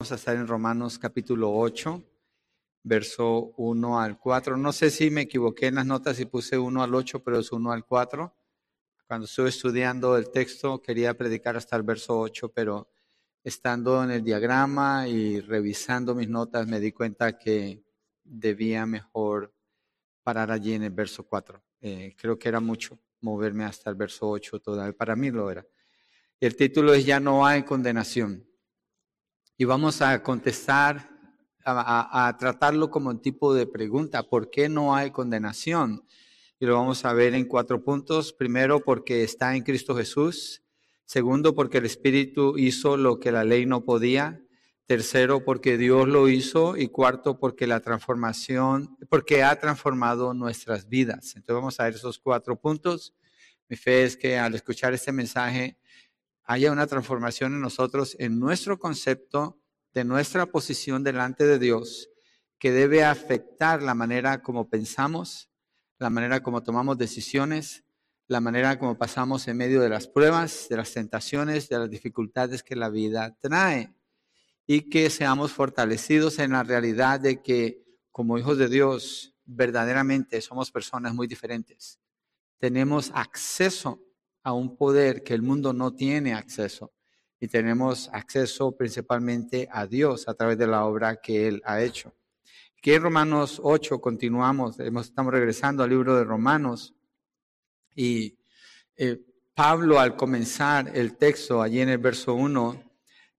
Vamos a estar en Romanos capítulo 8, verso 1 al 4. No sé si me equivoqué en las notas y puse 1 al 8, pero es 1 al 4. Cuando estuve estudiando el texto quería predicar hasta el verso 8, pero estando en el diagrama y revisando mis notas me di cuenta que debía mejor parar allí en el verso 4. Eh, creo que era mucho moverme hasta el verso 8 todavía. Para mí lo era. El título es Ya no hay condenación y vamos a contestar, a, tratarlo como un tipo de pregunta, ¿por qué no hay condenación? Y lo vamos a ver en cuatro puntos. Primero, porque está en Cristo Jesús. Segundo, porque el Espíritu hizo lo que la ley no podía. Tercero, porque Dios lo hizo. Y cuarto, porque la transformación, porque ha transformado nuestras vidas. Entonces vamos a ver esos cuatro puntos. Mi fe es que al escuchar este mensaje haya una transformación en nosotros, en nuestro concepto de nuestra posición delante de Dios, que debe afectar la manera como pensamos, la manera como tomamos decisiones, la manera como pasamos en medio de las pruebas, de las tentaciones, de las dificultades que la vida trae. Y que seamos fortalecidos en la realidad de que como hijos de Dios verdaderamente somos personas muy diferentes. Tenemos acceso a un poder que el mundo no tiene acceso. Y tenemos acceso principalmente a Dios a través de la obra que Él ha hecho. Que en Romanos 8 continuamos, estamos regresando al libro de Romanos. Y eh, Pablo al comenzar el texto, allí en el verso 1,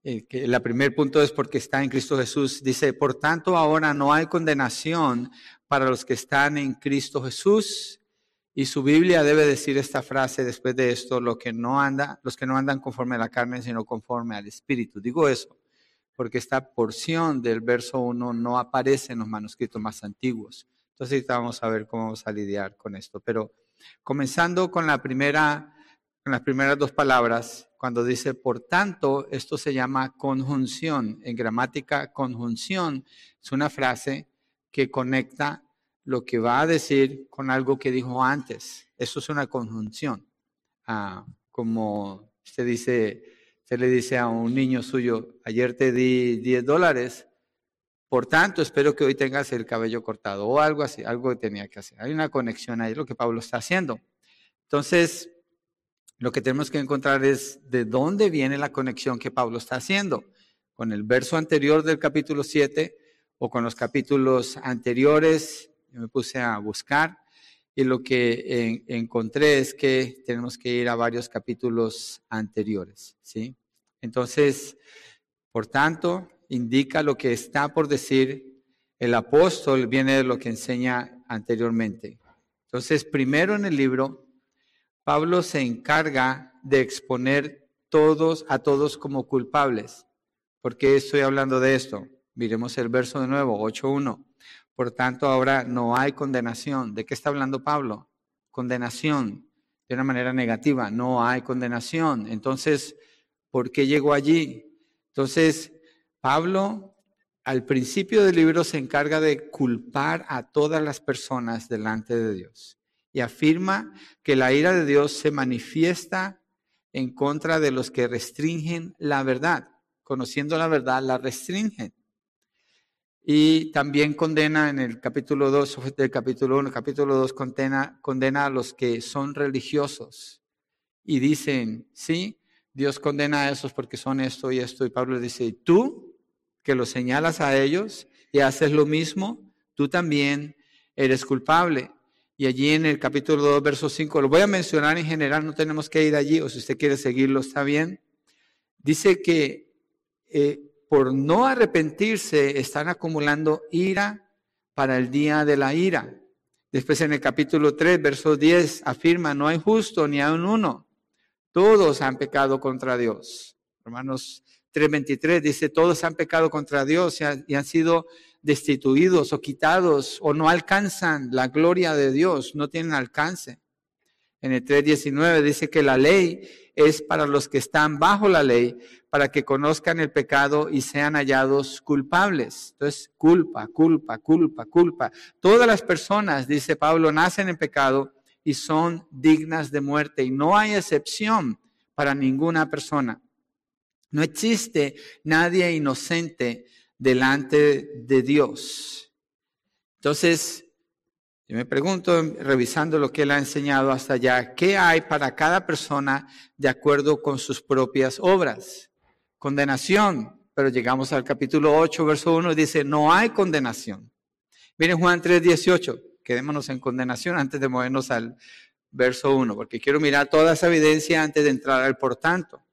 eh, que el primer punto es porque está en Cristo Jesús, dice, por tanto ahora no hay condenación para los que están en Cristo Jesús y su Biblia debe decir esta frase después de esto, lo que no anda, los que no andan conforme a la carne, sino conforme al Espíritu. Digo eso porque esta porción del verso 1 no aparece en los manuscritos más antiguos. Entonces vamos a ver cómo vamos a lidiar con esto. Pero comenzando con la primera, con las primeras dos palabras, cuando dice por tanto, esto se llama conjunción. En gramática, conjunción es una frase que conecta lo que va a decir con algo que dijo antes. Eso es una conjunción. Ah, como usted dice, usted le dice a un niño suyo, ayer te di 10 dólares, por tanto espero que hoy tengas el cabello cortado o algo así, algo que tenía que hacer. Hay una conexión ahí, lo que Pablo está haciendo. Entonces, lo que tenemos que encontrar es de dónde viene la conexión que Pablo está haciendo. Con el verso anterior del capítulo 7 o con los capítulos anteriores yo me puse a buscar y lo que encontré es que tenemos que ir a varios capítulos anteriores, ¿sí? Entonces, por tanto, indica lo que está por decir el apóstol, viene de lo que enseña anteriormente. Entonces, primero en el libro, Pablo se encarga de exponer todos a todos como culpables. ¿Por qué estoy hablando de esto? Miremos el verso de nuevo, 8.1. Por tanto, ahora no hay condenación. ¿De qué está hablando Pablo? Condenación, de una manera negativa. No hay condenación. Entonces, ¿por qué llegó allí? Entonces, Pablo al principio del libro se encarga de culpar a todas las personas delante de Dios y afirma que la ira de Dios se manifiesta en contra de los que restringen la verdad. Conociendo la verdad, la restringen. Y también condena en el capítulo 2 del capítulo 1, capítulo 2 condena, condena a los que son religiosos. Y dicen, sí, Dios condena a esos porque son esto y esto. Y Pablo dice, tú que los señalas a ellos y haces lo mismo, tú también eres culpable. Y allí en el capítulo 2, verso 5, lo voy a mencionar en general, no tenemos que ir allí, o si usted quiere seguirlo, está bien. Dice que eh, por no arrepentirse, están acumulando ira para el día de la ira. Después en el capítulo 3, verso 10, afirma, no hay justo ni aun uno. Todos han pecado contra Dios. Romanos 3:23 dice, todos han pecado contra Dios y han sido destituidos o quitados o no alcanzan la gloria de Dios, no tienen alcance. En el 3.19 dice que la ley es para los que están bajo la ley, para que conozcan el pecado y sean hallados culpables. Entonces, culpa, culpa, culpa, culpa. Todas las personas, dice Pablo, nacen en pecado y son dignas de muerte y no hay excepción para ninguna persona. No existe nadie inocente delante de Dios. Entonces, yo me pregunto, revisando lo que él ha enseñado hasta allá, ¿qué hay para cada persona de acuerdo con sus propias obras? Condenación, pero llegamos al capítulo 8, verso 1, dice, no hay condenación. Miren Juan 3, 18, quedémonos en condenación antes de movernos al verso 1, porque quiero mirar toda esa evidencia antes de entrar al por tanto.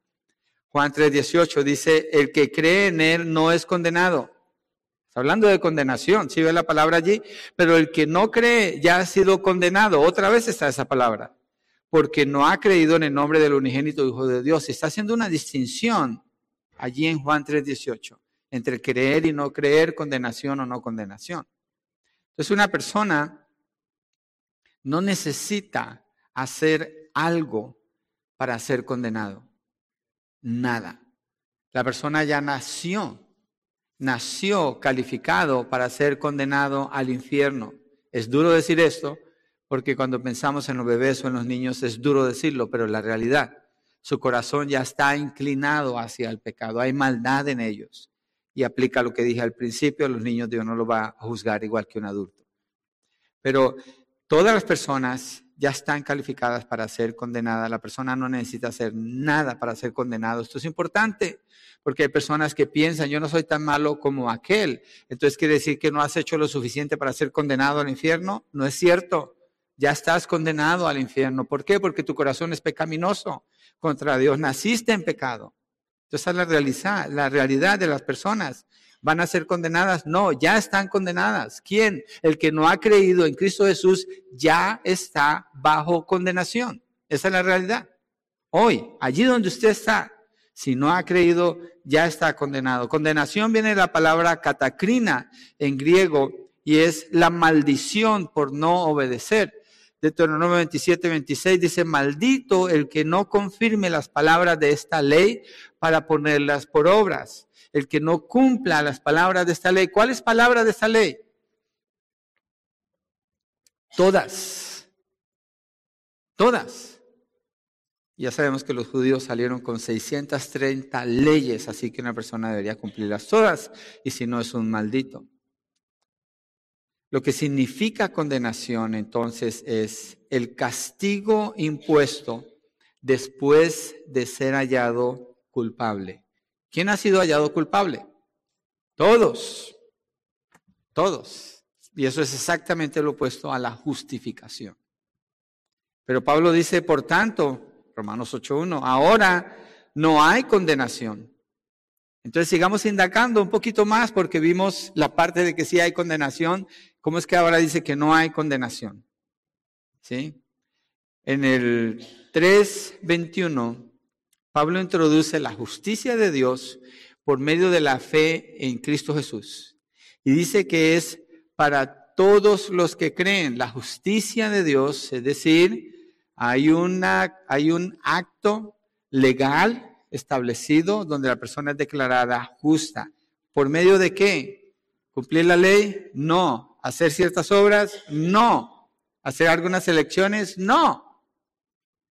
Juan 3, 18 dice, el que cree en él no es condenado hablando de condenación, si ve la palabra allí, pero el que no cree ya ha sido condenado. Otra vez está esa palabra, porque no ha creído en el nombre del unigénito Hijo de Dios. Está haciendo una distinción allí en Juan 3:18 entre creer y no creer, condenación o no condenación. Entonces una persona no necesita hacer algo para ser condenado. Nada. La persona ya nació nació calificado para ser condenado al infierno. Es duro decir esto porque cuando pensamos en los bebés o en los niños es duro decirlo, pero la realidad, su corazón ya está inclinado hacia el pecado, hay maldad en ellos. Y aplica lo que dije al principio, los niños Dios no lo va a juzgar igual que un adulto. Pero todas las personas ya están calificadas para ser condenadas. La persona no necesita hacer nada para ser condenado. Esto es importante porque hay personas que piensan, yo no soy tan malo como aquel. Entonces quiere decir que no has hecho lo suficiente para ser condenado al infierno. No es cierto. Ya estás condenado al infierno. ¿Por qué? Porque tu corazón es pecaminoso contra Dios. Naciste en pecado. Entonces, es la realidad, la realidad de las personas. ¿Van a ser condenadas? No, ya están condenadas. ¿Quién? El que no ha creído en Cristo Jesús ya está bajo condenación. Esa es la realidad. Hoy, allí donde usted está, si no ha creído, ya está condenado. Condenación viene de la palabra catacrina en griego y es la maldición por no obedecer. Deuteronomio 27, 26 dice, maldito el que no confirme las palabras de esta ley para ponerlas por obras. El que no cumpla las palabras de esta ley. ¿Cuáles palabras de esta ley? Todas. Todas. Ya sabemos que los judíos salieron con 630 leyes, así que una persona debería cumplirlas todas, y si no es un maldito. Lo que significa condenación entonces es el castigo impuesto después de ser hallado culpable. ¿Quién ha sido hallado culpable? Todos, todos. Y eso es exactamente lo opuesto a la justificación. Pero Pablo dice, por tanto, Romanos 8.1. Ahora no hay condenación. Entonces sigamos indagando un poquito más porque vimos la parte de que sí hay condenación. ¿Cómo es que ahora dice que no hay condenación? ¿Sí? En el 3.21, Pablo introduce la justicia de Dios por medio de la fe en Cristo Jesús. Y dice que es para todos los que creen la justicia de Dios, es decir, hay, una, hay un acto legal establecido donde la persona es declarada justa. ¿Por medio de qué? ¿Cumplir la ley? No. ¿Hacer ciertas obras? No. ¿Hacer algunas elecciones? No.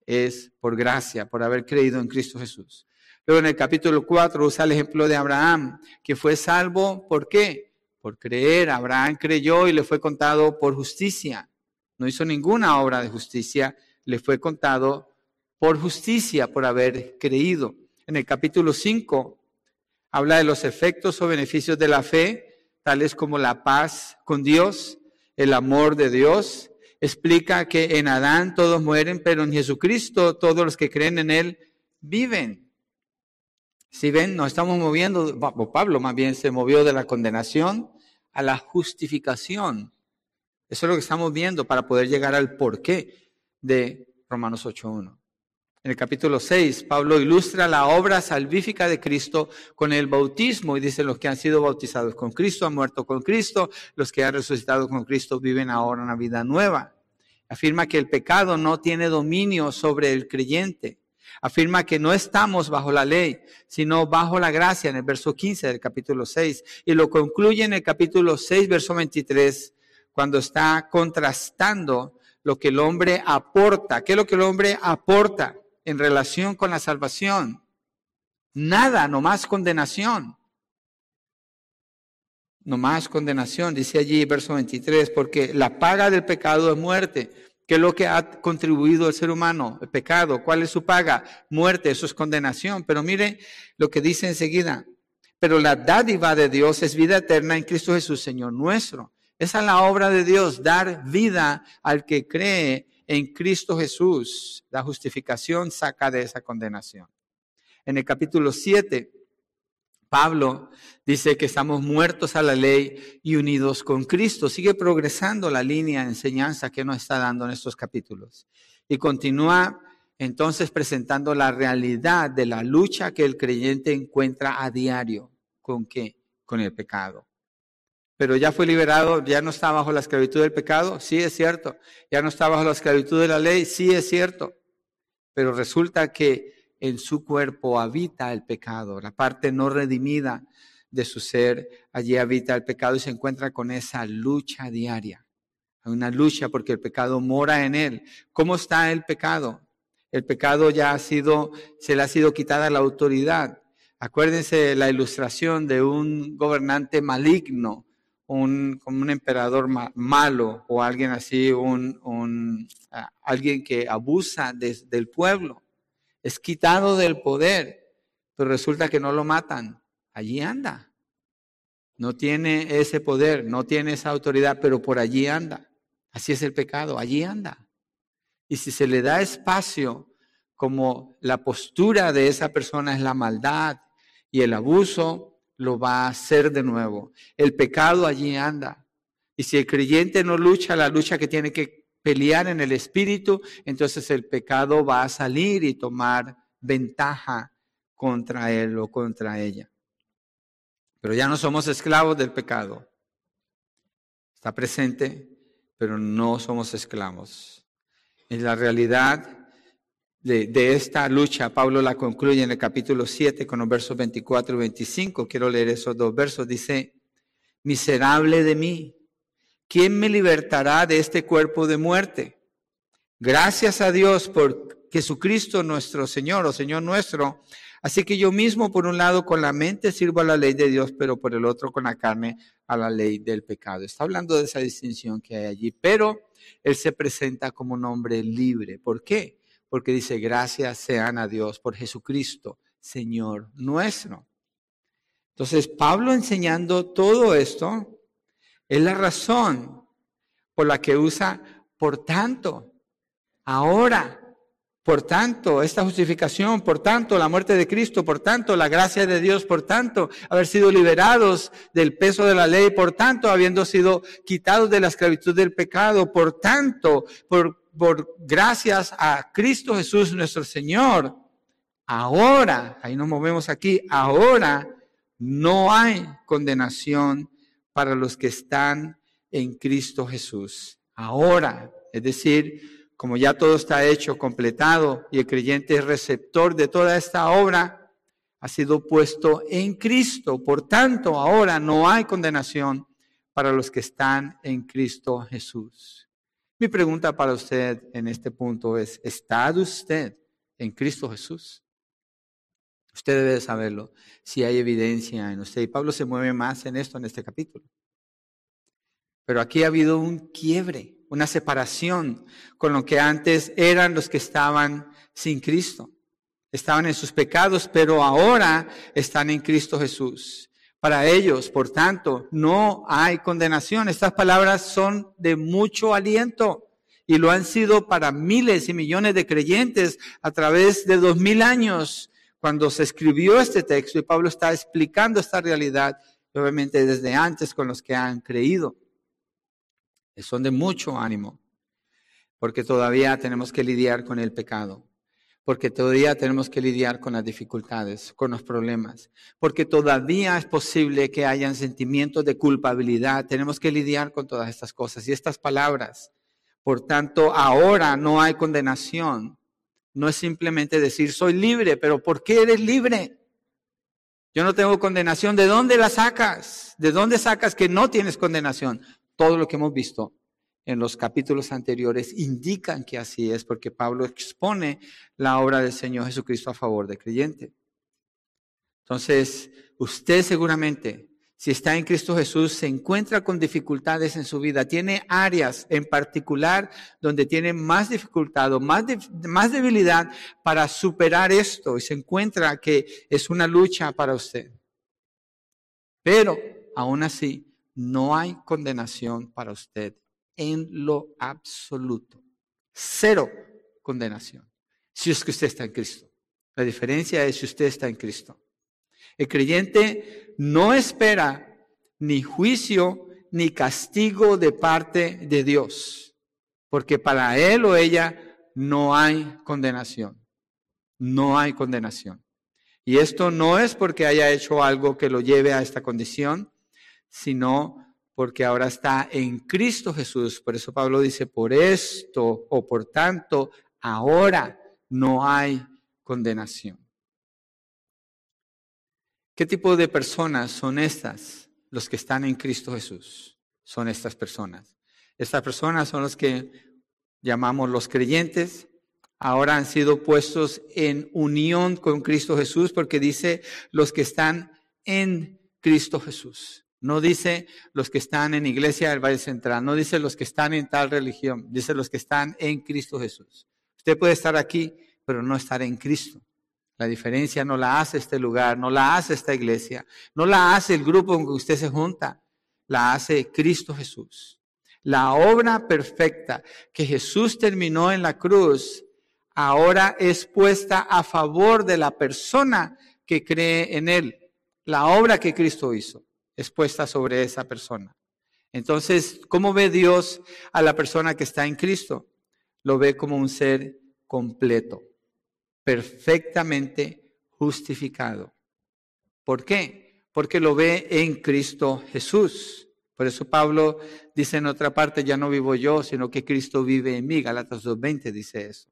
Es por gracia, por haber creído en Cristo Jesús. Luego en el capítulo 4 usa el ejemplo de Abraham, que fue salvo, ¿por qué? Por creer. Abraham creyó y le fue contado por justicia. No hizo ninguna obra de justicia, le fue contado por justicia, por haber creído. En el capítulo 5 habla de los efectos o beneficios de la fe, tales como la paz con Dios, el amor de Dios. Explica que en Adán todos mueren, pero en Jesucristo todos los que creen en Él viven. Si ven, nos estamos moviendo, Pablo más bien se movió de la condenación a la justificación. Eso es lo que estamos viendo para poder llegar al porqué de Romanos 8.1. En el capítulo 6, Pablo ilustra la obra salvífica de Cristo con el bautismo y dice, los que han sido bautizados con Cristo han muerto con Cristo, los que han resucitado con Cristo viven ahora una vida nueva. Afirma que el pecado no tiene dominio sobre el creyente. Afirma que no estamos bajo la ley, sino bajo la gracia en el verso 15 del capítulo 6. Y lo concluye en el capítulo 6, verso 23, cuando está contrastando lo que el hombre aporta. ¿Qué es lo que el hombre aporta en relación con la salvación? Nada, nomás condenación. Nomás condenación, dice allí verso 23, porque la paga del pecado es muerte. ¿Qué es lo que ha contribuido el ser humano? El pecado. ¿Cuál es su paga? Muerte, eso es condenación. Pero mire lo que dice enseguida. Pero la dádiva de Dios es vida eterna en Cristo Jesús, Señor nuestro. Esa es la obra de Dios, dar vida al que cree en Cristo Jesús. La justificación saca de esa condenación. En el capítulo 7, Pablo dice que estamos muertos a la ley y unidos con Cristo. Sigue progresando la línea de enseñanza que nos está dando en estos capítulos. Y continúa entonces presentando la realidad de la lucha que el creyente encuentra a diario. ¿Con qué? Con el pecado pero ya fue liberado, ya no está bajo la esclavitud del pecado, sí es cierto, ya no está bajo la esclavitud de la ley, sí es cierto, pero resulta que en su cuerpo habita el pecado, la parte no redimida de su ser, allí habita el pecado y se encuentra con esa lucha diaria, una lucha porque el pecado mora en él. ¿Cómo está el pecado? El pecado ya ha sido, se le ha sido quitada la autoridad. Acuérdense la ilustración de un gobernante maligno un, como un emperador malo o alguien así, un, alguien que abusa del pueblo. Es quitado del poder, pero resulta que no lo matan. Allí anda. No tiene ese poder, no tiene esa autoridad, pero por allí anda. Así es el pecado, allí anda. Y si se le da espacio, como la postura de esa persona es la maldad y el abuso, lo va a hacer de nuevo. El pecado allí anda. Y si el creyente no lucha la lucha que tiene que pelear en el espíritu, entonces el pecado va a salir y tomar ventaja contra él o contra ella. Pero ya no somos esclavos del pecado. Está presente, pero no somos esclavos. En la realidad de, esta lucha, Pablo la concluye en el capítulo 7 con los versos 24 y 25. Quiero leer esos dos versos. Dice, miserable de mí, ¿quién me libertará de este cuerpo de muerte? Gracias a Dios por Jesucristo nuestro Señor o Señor nuestro. Así que yo mismo, por un lado, con la mente sirvo a la ley de Dios, pero por el otro, con la carne, a la ley del pecado. Está hablando de esa distinción que hay allí, pero él se presenta como un hombre libre. ¿Por qué? Porque dice, gracias sean a Dios por Jesucristo, Señor nuestro. Entonces, Pablo enseñando todo esto es la razón por la que usa, por tanto, ahora, por tanto, esta justificación, por tanto, la muerte de Cristo, por tanto, la gracia de Dios, por tanto, haber sido liberados del peso de la ley, por tanto, habiendo sido quitados de la esclavitud del pecado, por tanto, por por gracias a Cristo Jesús nuestro Señor, ahora, ahí nos movemos aquí, ahora no hay condenación para los que están en Cristo Jesús. Ahora, es decir, como ya todo está hecho, completado, y el creyente es receptor de toda esta obra, ha sido puesto en Cristo. Por tanto, ahora no hay condenación para los que están en Cristo Jesús. Mi pregunta para usted en este punto es, ¿está usted en Cristo Jesús? Usted debe saberlo si hay evidencia en usted. Y Pablo se mueve más en esto en este capítulo. Pero aquí ha habido un quiebre, una separación con lo que antes eran los que estaban sin Cristo. Estaban en sus pecados, pero ahora están en Cristo Jesús. Para ellos, por tanto, no hay condenación. Estas palabras son de mucho aliento y lo han sido para miles y millones de creyentes a través de dos mil años cuando se escribió este texto y Pablo está explicando esta realidad, obviamente desde antes con los que han creído. Son de mucho ánimo, porque todavía tenemos que lidiar con el pecado porque todavía tenemos que lidiar con las dificultades, con los problemas, porque todavía es posible que hayan sentimientos de culpabilidad. Tenemos que lidiar con todas estas cosas y estas palabras. Por tanto, ahora no hay condenación. No es simplemente decir, soy libre, pero ¿por qué eres libre? Yo no tengo condenación. ¿De dónde la sacas? ¿De dónde sacas que no tienes condenación? Todo lo que hemos visto en los capítulos anteriores indican que así es, porque Pablo expone la obra del Señor Jesucristo a favor del creyente. Entonces, usted seguramente, si está en Cristo Jesús, se encuentra con dificultades en su vida. Tiene áreas en particular donde tiene más dificultad o más, más debilidad para superar esto y se encuentra que es una lucha para usted. Pero, aún así, no hay condenación para usted en lo absoluto. Cero condenación. Si es que usted está en Cristo. La diferencia es si usted está en Cristo. El creyente no espera ni juicio ni castigo de parte de Dios, porque para él o ella no hay condenación. No hay condenación. Y esto no es porque haya hecho algo que lo lleve a esta condición, sino porque ahora está en Cristo Jesús. Por eso Pablo dice, por esto o por tanto, ahora no hay condenación. ¿Qué tipo de personas son estas? Los que están en Cristo Jesús. Son estas personas. Estas personas son los que llamamos los creyentes. Ahora han sido puestos en unión con Cristo Jesús porque dice los que están en Cristo Jesús. No dice los que están en iglesia del Valle Central, no dice los que están en tal religión, dice los que están en Cristo Jesús. Usted puede estar aquí, pero no estar en Cristo. La diferencia no la hace este lugar, no la hace esta iglesia, no la hace el grupo con que usted se junta, la hace Cristo Jesús. La obra perfecta que Jesús terminó en la cruz ahora es puesta a favor de la persona que cree en Él. La obra que Cristo hizo es puesta sobre esa persona. Entonces, ¿cómo ve Dios a la persona que está en Cristo? Lo ve como un ser completo, perfectamente justificado. ¿Por qué? Porque lo ve en Cristo Jesús. Por eso Pablo dice en otra parte, ya no vivo yo, sino que Cristo vive en mí. Galatas 2.20 dice eso.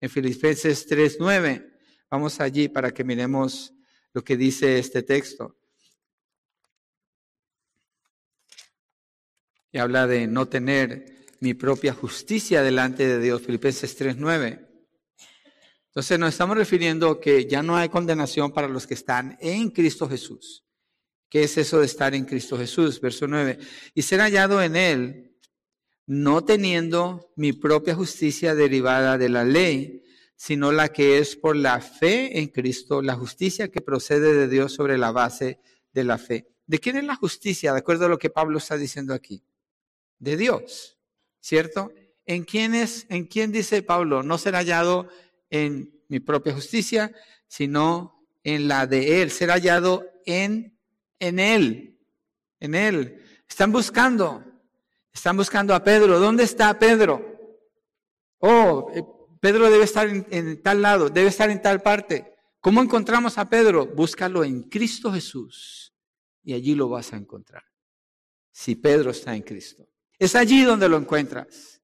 En Filipenses 3.9, vamos allí para que miremos lo que dice este texto. Y habla de no tener mi propia justicia delante de Dios, Filipenses 3.9. Entonces nos estamos refiriendo que ya no hay condenación para los que están en Cristo Jesús. ¿Qué es eso de estar en Cristo Jesús? Verso 9. Y ser hallado en Él, no teniendo mi propia justicia derivada de la ley, sino la que es por la fe en Cristo, la justicia que procede de Dios sobre la base de la fe. ¿De quién es la justicia? De acuerdo a lo que Pablo está diciendo aquí de Dios, ¿cierto? ¿En quién es, en quién dice Pablo? No ser hallado en mi propia justicia, sino en la de Él, ser hallado en, en Él, en Él. Están buscando, están buscando a Pedro. ¿Dónde está Pedro? Oh, eh, Pedro debe estar en, en tal lado, debe estar en tal parte. ¿Cómo encontramos a Pedro? Búscalo en Cristo Jesús y allí lo vas a encontrar. Si Pedro está en Cristo. Es allí donde lo encuentras.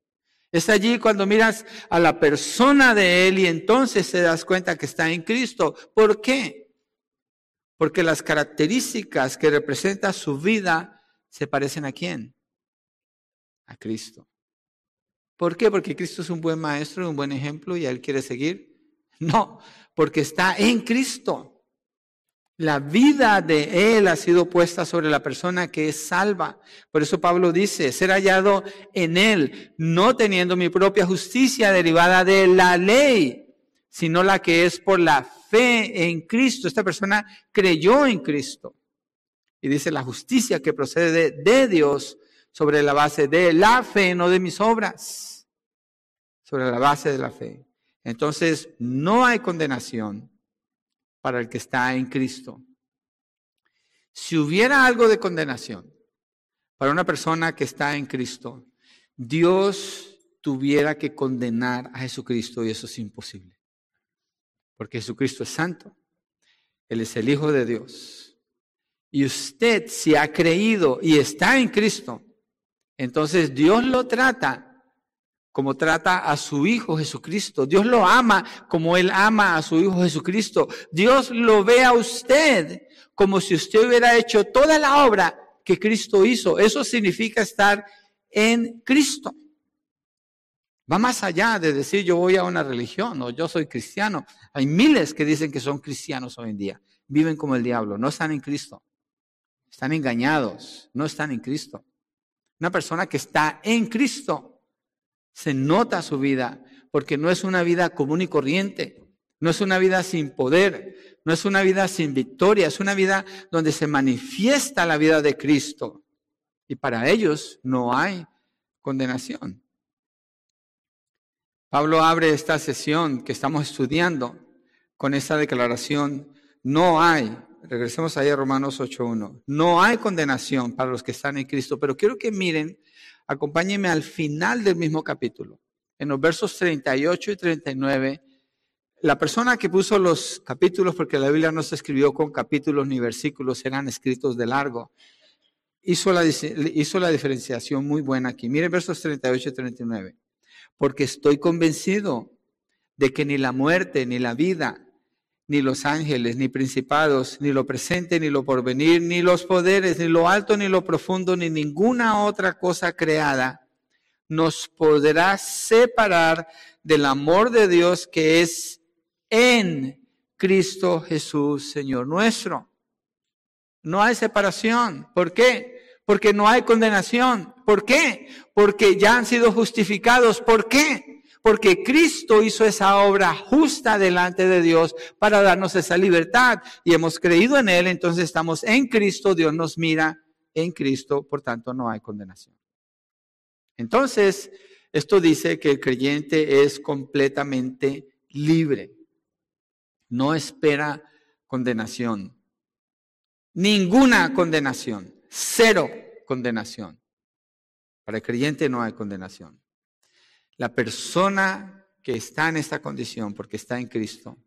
Es allí cuando miras a la persona de Él y entonces te das cuenta que está en Cristo. ¿Por qué? Porque las características que representa su vida se parecen a quién? A Cristo. ¿Por qué? Porque Cristo es un buen maestro, un buen ejemplo y Él quiere seguir. No, porque está en Cristo. La vida de Él ha sido puesta sobre la persona que es salva. Por eso Pablo dice, ser hallado en Él, no teniendo mi propia justicia derivada de la ley, sino la que es por la fe en Cristo. Esta persona creyó en Cristo. Y dice la justicia que procede de, Dios sobre la base de la fe, no de mis obras, sobre la base de la fe. Entonces, no hay condenación para el que está en Cristo. Si hubiera algo de condenación para una persona que está en Cristo, Dios tuviera que condenar a Jesucristo y eso es imposible. Porque Jesucristo es santo. Él es el Hijo de Dios. Y usted, si ha creído y está en Cristo, entonces Dios lo trata como trata a su Hijo Jesucristo. Dios lo ama como Él ama a su Hijo Jesucristo. Dios lo ve a usted como si usted hubiera hecho toda la obra que Cristo hizo. Eso significa estar en Cristo. Va más allá de decir yo voy a una religión o yo soy cristiano. Hay miles que dicen que son cristianos hoy en día. viven como el diablo, no están en Cristo. Están engañados, no están en Cristo. Una persona que está en Cristo se nota su vida porque no es una vida común y corriente, no es una vida sin poder, no es una vida sin victoria, es una vida donde se manifiesta la vida de Cristo. Y para ellos no hay condenación. Pablo abre esta sesión que estamos estudiando con esta declaración, no hay, regresemos ahí a Romanos 8.1, no hay condenación para los que están en Cristo, pero quiero que miren, acompáñenme al final del mismo capítulo, en los versos 38 y 39, la persona que puso los capítulos, porque la Biblia no se escribió con capítulos ni versículos, eran escritos de largo, hizo la, hizo la diferenciación muy buena aquí. Miren versos 38 y 39. Porque estoy convencido de que ni la muerte, ni la vida, ni los ángeles, ni principados, ni lo presente, ni lo porvenir, ni los poderes, ni lo alto, ni lo profundo, ni ninguna otra cosa creada nos podrá separar del amor de Dios que es en Cristo Jesús, Señor nuestro. No hay separación. ¿Por qué? Porque no hay condenación. ¿Por qué? Porque ya han sido justificados. ¿Por qué? Porque Cristo hizo esa obra justa delante de Dios para darnos esa libertad y hemos creído en Él, entonces estamos en Cristo, Dios nos mira en Cristo, por tanto no hay condenación. Entonces, esto dice que el creyente es completamente libre, no espera condenación, ninguna condenación, cero condenación. Para el creyente no hay condenación. La persona que está en esta condición porque está en Cristo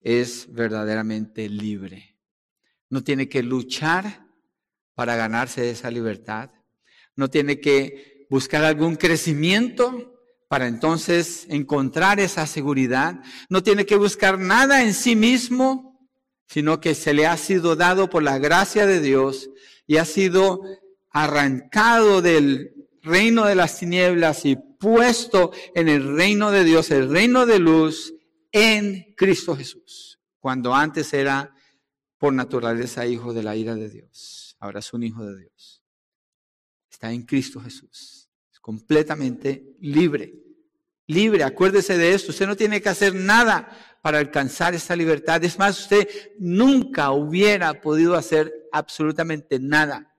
es verdaderamente libre. No tiene que luchar para ganarse esa libertad. No tiene que buscar algún crecimiento para entonces encontrar esa seguridad. No tiene que buscar nada en sí mismo, sino que se le ha sido dado por la gracia de Dios y ha sido arrancado del reino de las tinieblas y puesto en el reino de Dios, el reino de luz en Cristo Jesús, cuando antes era por naturaleza hijo de la ira de Dios, ahora es un hijo de Dios. Está en Cristo Jesús, es completamente libre. Libre, acuérdese de esto, usted no tiene que hacer nada para alcanzar esta libertad. Es más, usted nunca hubiera podido hacer absolutamente nada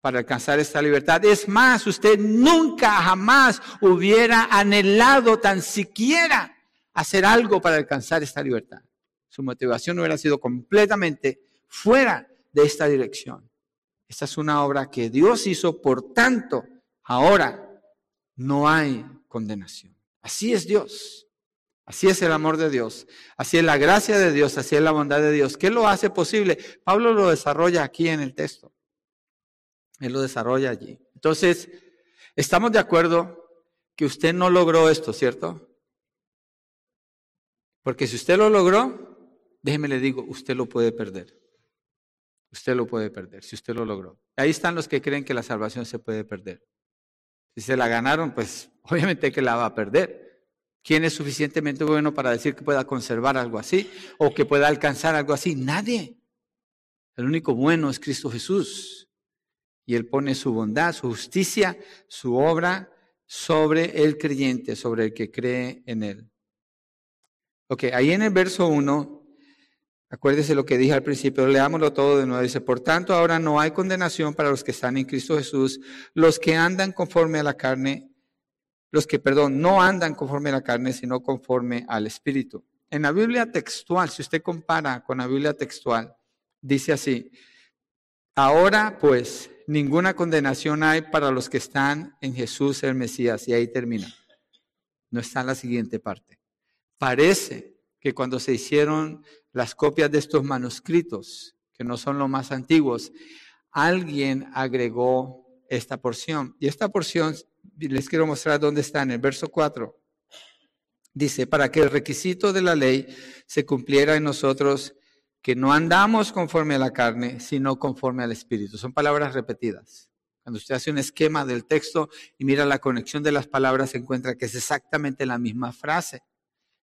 para alcanzar esta libertad. Es más, usted nunca jamás hubiera anhelado tan siquiera hacer algo para alcanzar esta libertad. Su motivación hubiera sido completamente fuera de esta dirección. Esta es una obra que Dios hizo, por tanto, ahora no hay condenación. Así es Dios. Así es el amor de Dios. Así es la gracia de Dios. Así es la bondad de Dios. ¿Qué lo hace posible? Pablo lo desarrolla aquí en el texto. Él lo desarrolla allí. Entonces, estamos de acuerdo que usted no logró esto, ¿cierto? Porque si usted lo logró, déjeme le digo, usted lo puede perder. Usted lo puede perder, si usted lo logró. Ahí están los que creen que la salvación se puede perder. Si se la ganaron, pues obviamente que la va a perder. ¿Quién es suficientemente bueno para decir que pueda conservar algo así o que pueda alcanzar algo así? Nadie. El único bueno es Cristo Jesús y Él pone su bondad, su justicia, su obra sobre el creyente, sobre el que cree en Él. Ok, ahí en el verso 1, acuérdese lo que dije al principio, leámoslo todo de nuevo. Dice, por tanto, ahora no hay condenación para los que están en Cristo Jesús, los que andan conforme a la carne, los que, perdón, no andan conforme a la carne, sino conforme al Espíritu. En la Biblia textual, si usted compara con la Biblia textual, dice así, ahora pues, ninguna condenación hay para los que están en Jesús el Mesías. Y ahí termina. No está en la siguiente parte. Parece que cuando se hicieron las copias de estos manuscritos, que no son los más antiguos, alguien agregó esta porción. Y esta porción les quiero mostrar dónde está, en el verso 4. Dice, para que el requisito de la ley se cumpliera en nosotros, que no andamos conforme a la carne, sino conforme al Espíritu. Son palabras repetidas. Cuando usted hace un esquema del texto y mira la conexión de las palabras, se encuentra que es exactamente la misma frase.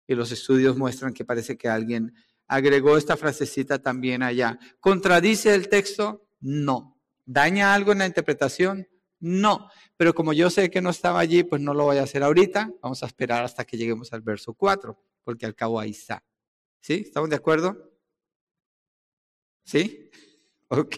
Y los estudios muestran que parece que alguien agregó esta frasecita también allá. ¿Contradice el texto? No. ¿Daña algo en la interpretación? No. Pero como yo sé que no estaba allí, pues no lo voy a hacer ahorita. Vamos a esperar hasta que lleguemos al verso 4, porque al cabo ahí está. ¿Sí? ¿Estamos de acuerdo? ¿Sí? Ok.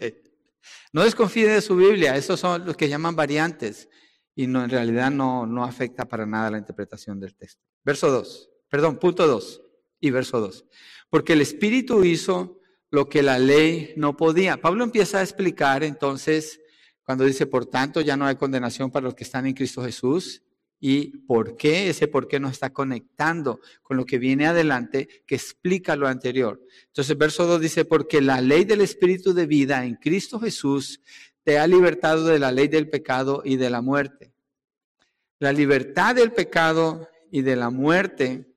No desconfíe de su Biblia, esos son los que llaman variantes y no, en realidad no, no afecta para nada la interpretación del texto. Verso 2, perdón, punto 2 y verso 2. Porque el Espíritu hizo lo que la ley no podía. Pablo empieza a explicar entonces cuando dice, por tanto, ya no hay condenación para los que están en Cristo Jesús. ¿Y por qué? Ese por qué nos está conectando con lo que viene adelante, que explica lo anterior. Entonces, verso 2 dice, porque la ley del Espíritu de vida en Cristo Jesús te ha libertado de la ley del pecado y de la muerte. La libertad del pecado y de la muerte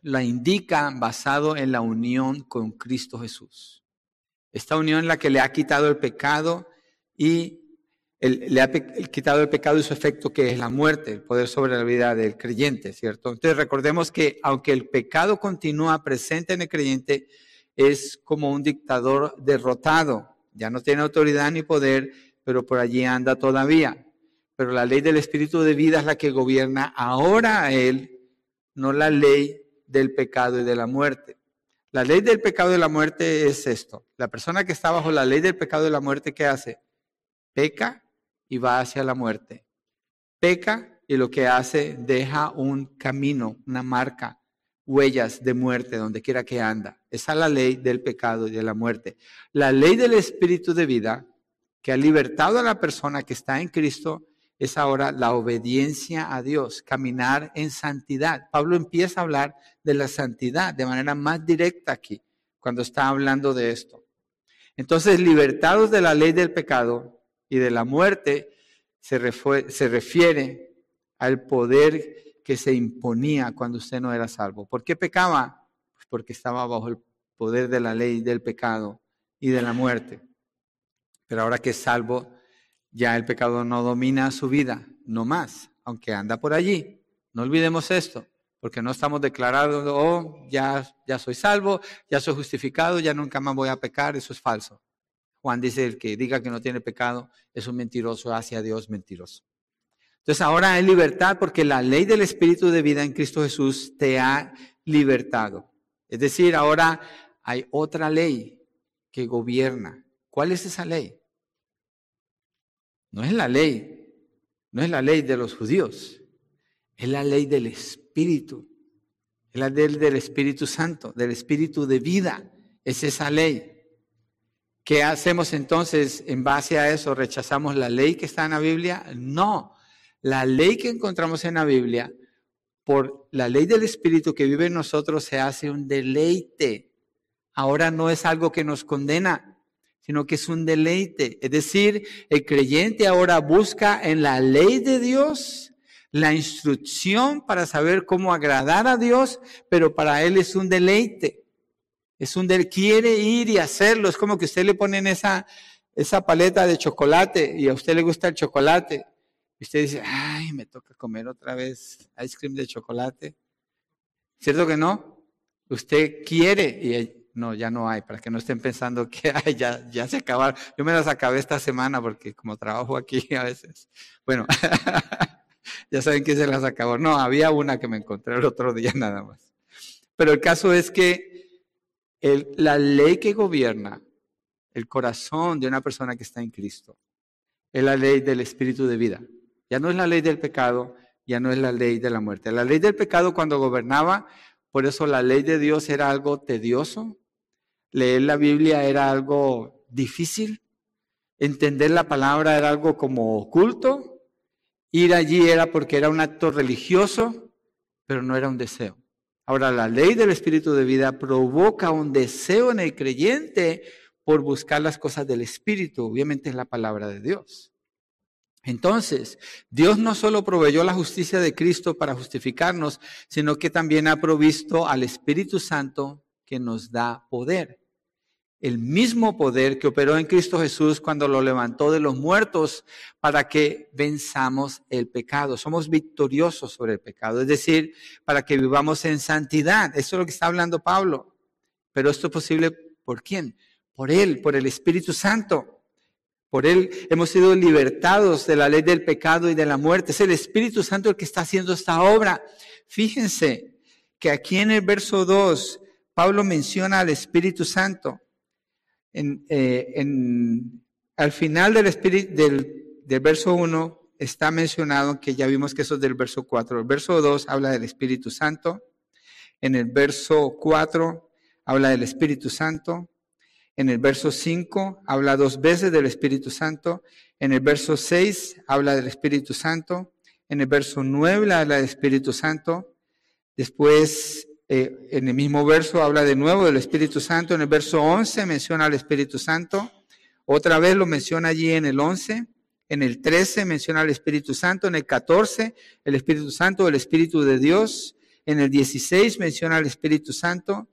la indica basado en la unión con Cristo Jesús. Esta unión en la que le ha quitado el pecado y le ha quitado el pecado y su efecto que es la muerte, el poder sobre la vida del creyente, ¿cierto? Entonces recordemos que aunque el pecado continúa presente en el creyente, es como un dictador derrotado, ya no tiene autoridad ni poder, pero por allí anda todavía. Pero la ley del espíritu de vida es la que gobierna ahora a él, no la ley del pecado y de la muerte. La ley del pecado y de la muerte es esto. La persona que está bajo la ley del pecado y de la muerte, ¿qué hace? Peca y va hacia la muerte. Peca y lo que hace, deja un camino, una marca, huellas de muerte donde quiera que anda. Esa es la ley del pecado y de la muerte. La ley del espíritu de vida que ha libertado a la persona que está en Cristo es ahora la obediencia a Dios, caminar en santidad. Pablo empieza a hablar de la santidad de manera más directa aquí, cuando está hablando de esto. Entonces, libertados de la ley del pecado y de la muerte, se, refiere al poder que se imponía cuando usted no era salvo. ¿Por qué pecaba? Pues porque estaba bajo el poder de la ley del pecado y de la muerte. Pero ahora que es salvo, ya el pecado no domina su vida, no más, aunque anda por allí. No olvidemos esto, porque no estamos declarando, oh, ya, ya soy salvo, ya soy justificado, ya nunca más voy a pecar, eso es falso. Juan dice, el que diga que no tiene pecado es un mentiroso, hacia Dios mentiroso. Entonces ahora hay libertad porque la ley del Espíritu de vida en Cristo Jesús te ha libertado. Es decir, ahora hay otra ley que gobierna. ¿Cuál es esa ley? No es la ley, no es la ley de los judíos, es la ley del Espíritu, es la ley del Espíritu Santo, del Espíritu de vida, es esa ley. ¿Qué hacemos entonces en base a eso? ¿Rechazamos la ley que está en la Biblia? No, la ley que encontramos en la Biblia, por la ley del Espíritu que vive en nosotros, se hace un deleite. Ahora no es algo que nos condena, sino que es un deleite. Es decir, el creyente ahora busca en la ley de Dios la instrucción para saber cómo agradar a Dios, pero para él es un deleite. Es un del quiere ir y hacerlo. Es como que usted le pone en esa, esa paleta de chocolate y a usted le gusta el chocolate. Y usted dice, ay, me toca comer otra vez ice cream de chocolate. ¿Cierto que no? Usted quiere y no, ya no hay, para que no estén pensando que ya, ya se acabaron. Yo me las acabé esta semana porque como trabajo aquí a veces, bueno, ya saben que se las acabó. No, había una que me encontré el otro día nada más. Pero el caso es que la ley que gobierna el corazón de una persona que está en Cristo es la ley del espíritu de vida. Ya no es la ley del pecado, ya no es la ley de la muerte. La ley del pecado cuando gobernaba, por eso la ley de Dios era algo tedioso, leer la Biblia era algo difícil, entender la palabra era algo como oculto, ir allí era porque era un acto religioso, pero no era un deseo. Ahora, la ley del Espíritu de vida provoca un deseo en el creyente por buscar las cosas del Espíritu, obviamente es la palabra de Dios. Entonces, Dios no solo proveyó la justicia de Cristo para justificarnos, sino que también ha provisto al Espíritu Santo que nos da poder el mismo poder que operó en Cristo Jesús cuando lo levantó de los muertos para que venzamos el pecado. Somos victoriosos sobre el pecado, es decir, para que vivamos en santidad. Eso es lo que está hablando Pablo. Pero esto es posible por quién? Por Él, por el Espíritu Santo. Por Él hemos sido libertados de la ley del pecado y de la muerte. Es el Espíritu Santo el que está haciendo esta obra. Fíjense que aquí en el verso 2, Pablo menciona al Espíritu Santo. En, eh, en, al final del, del, del verso 1 está mencionado, que ya vimos que eso es del verso 4. El verso 2 habla del Espíritu Santo. En el verso 4 habla del Espíritu Santo. En el verso 5 habla dos veces del Espíritu Santo. En el verso 6 habla del Espíritu Santo. En el verso 9 habla del Espíritu Santo. Después, eh, en el mismo verso habla de nuevo del Espíritu Santo. En el verso 11 menciona al Espíritu Santo. Otra vez lo menciona allí en el 11. En el 13 menciona al Espíritu Santo. En el 14, el Espíritu Santo, el Espíritu de Dios. En el 16 menciona al Espíritu Santo.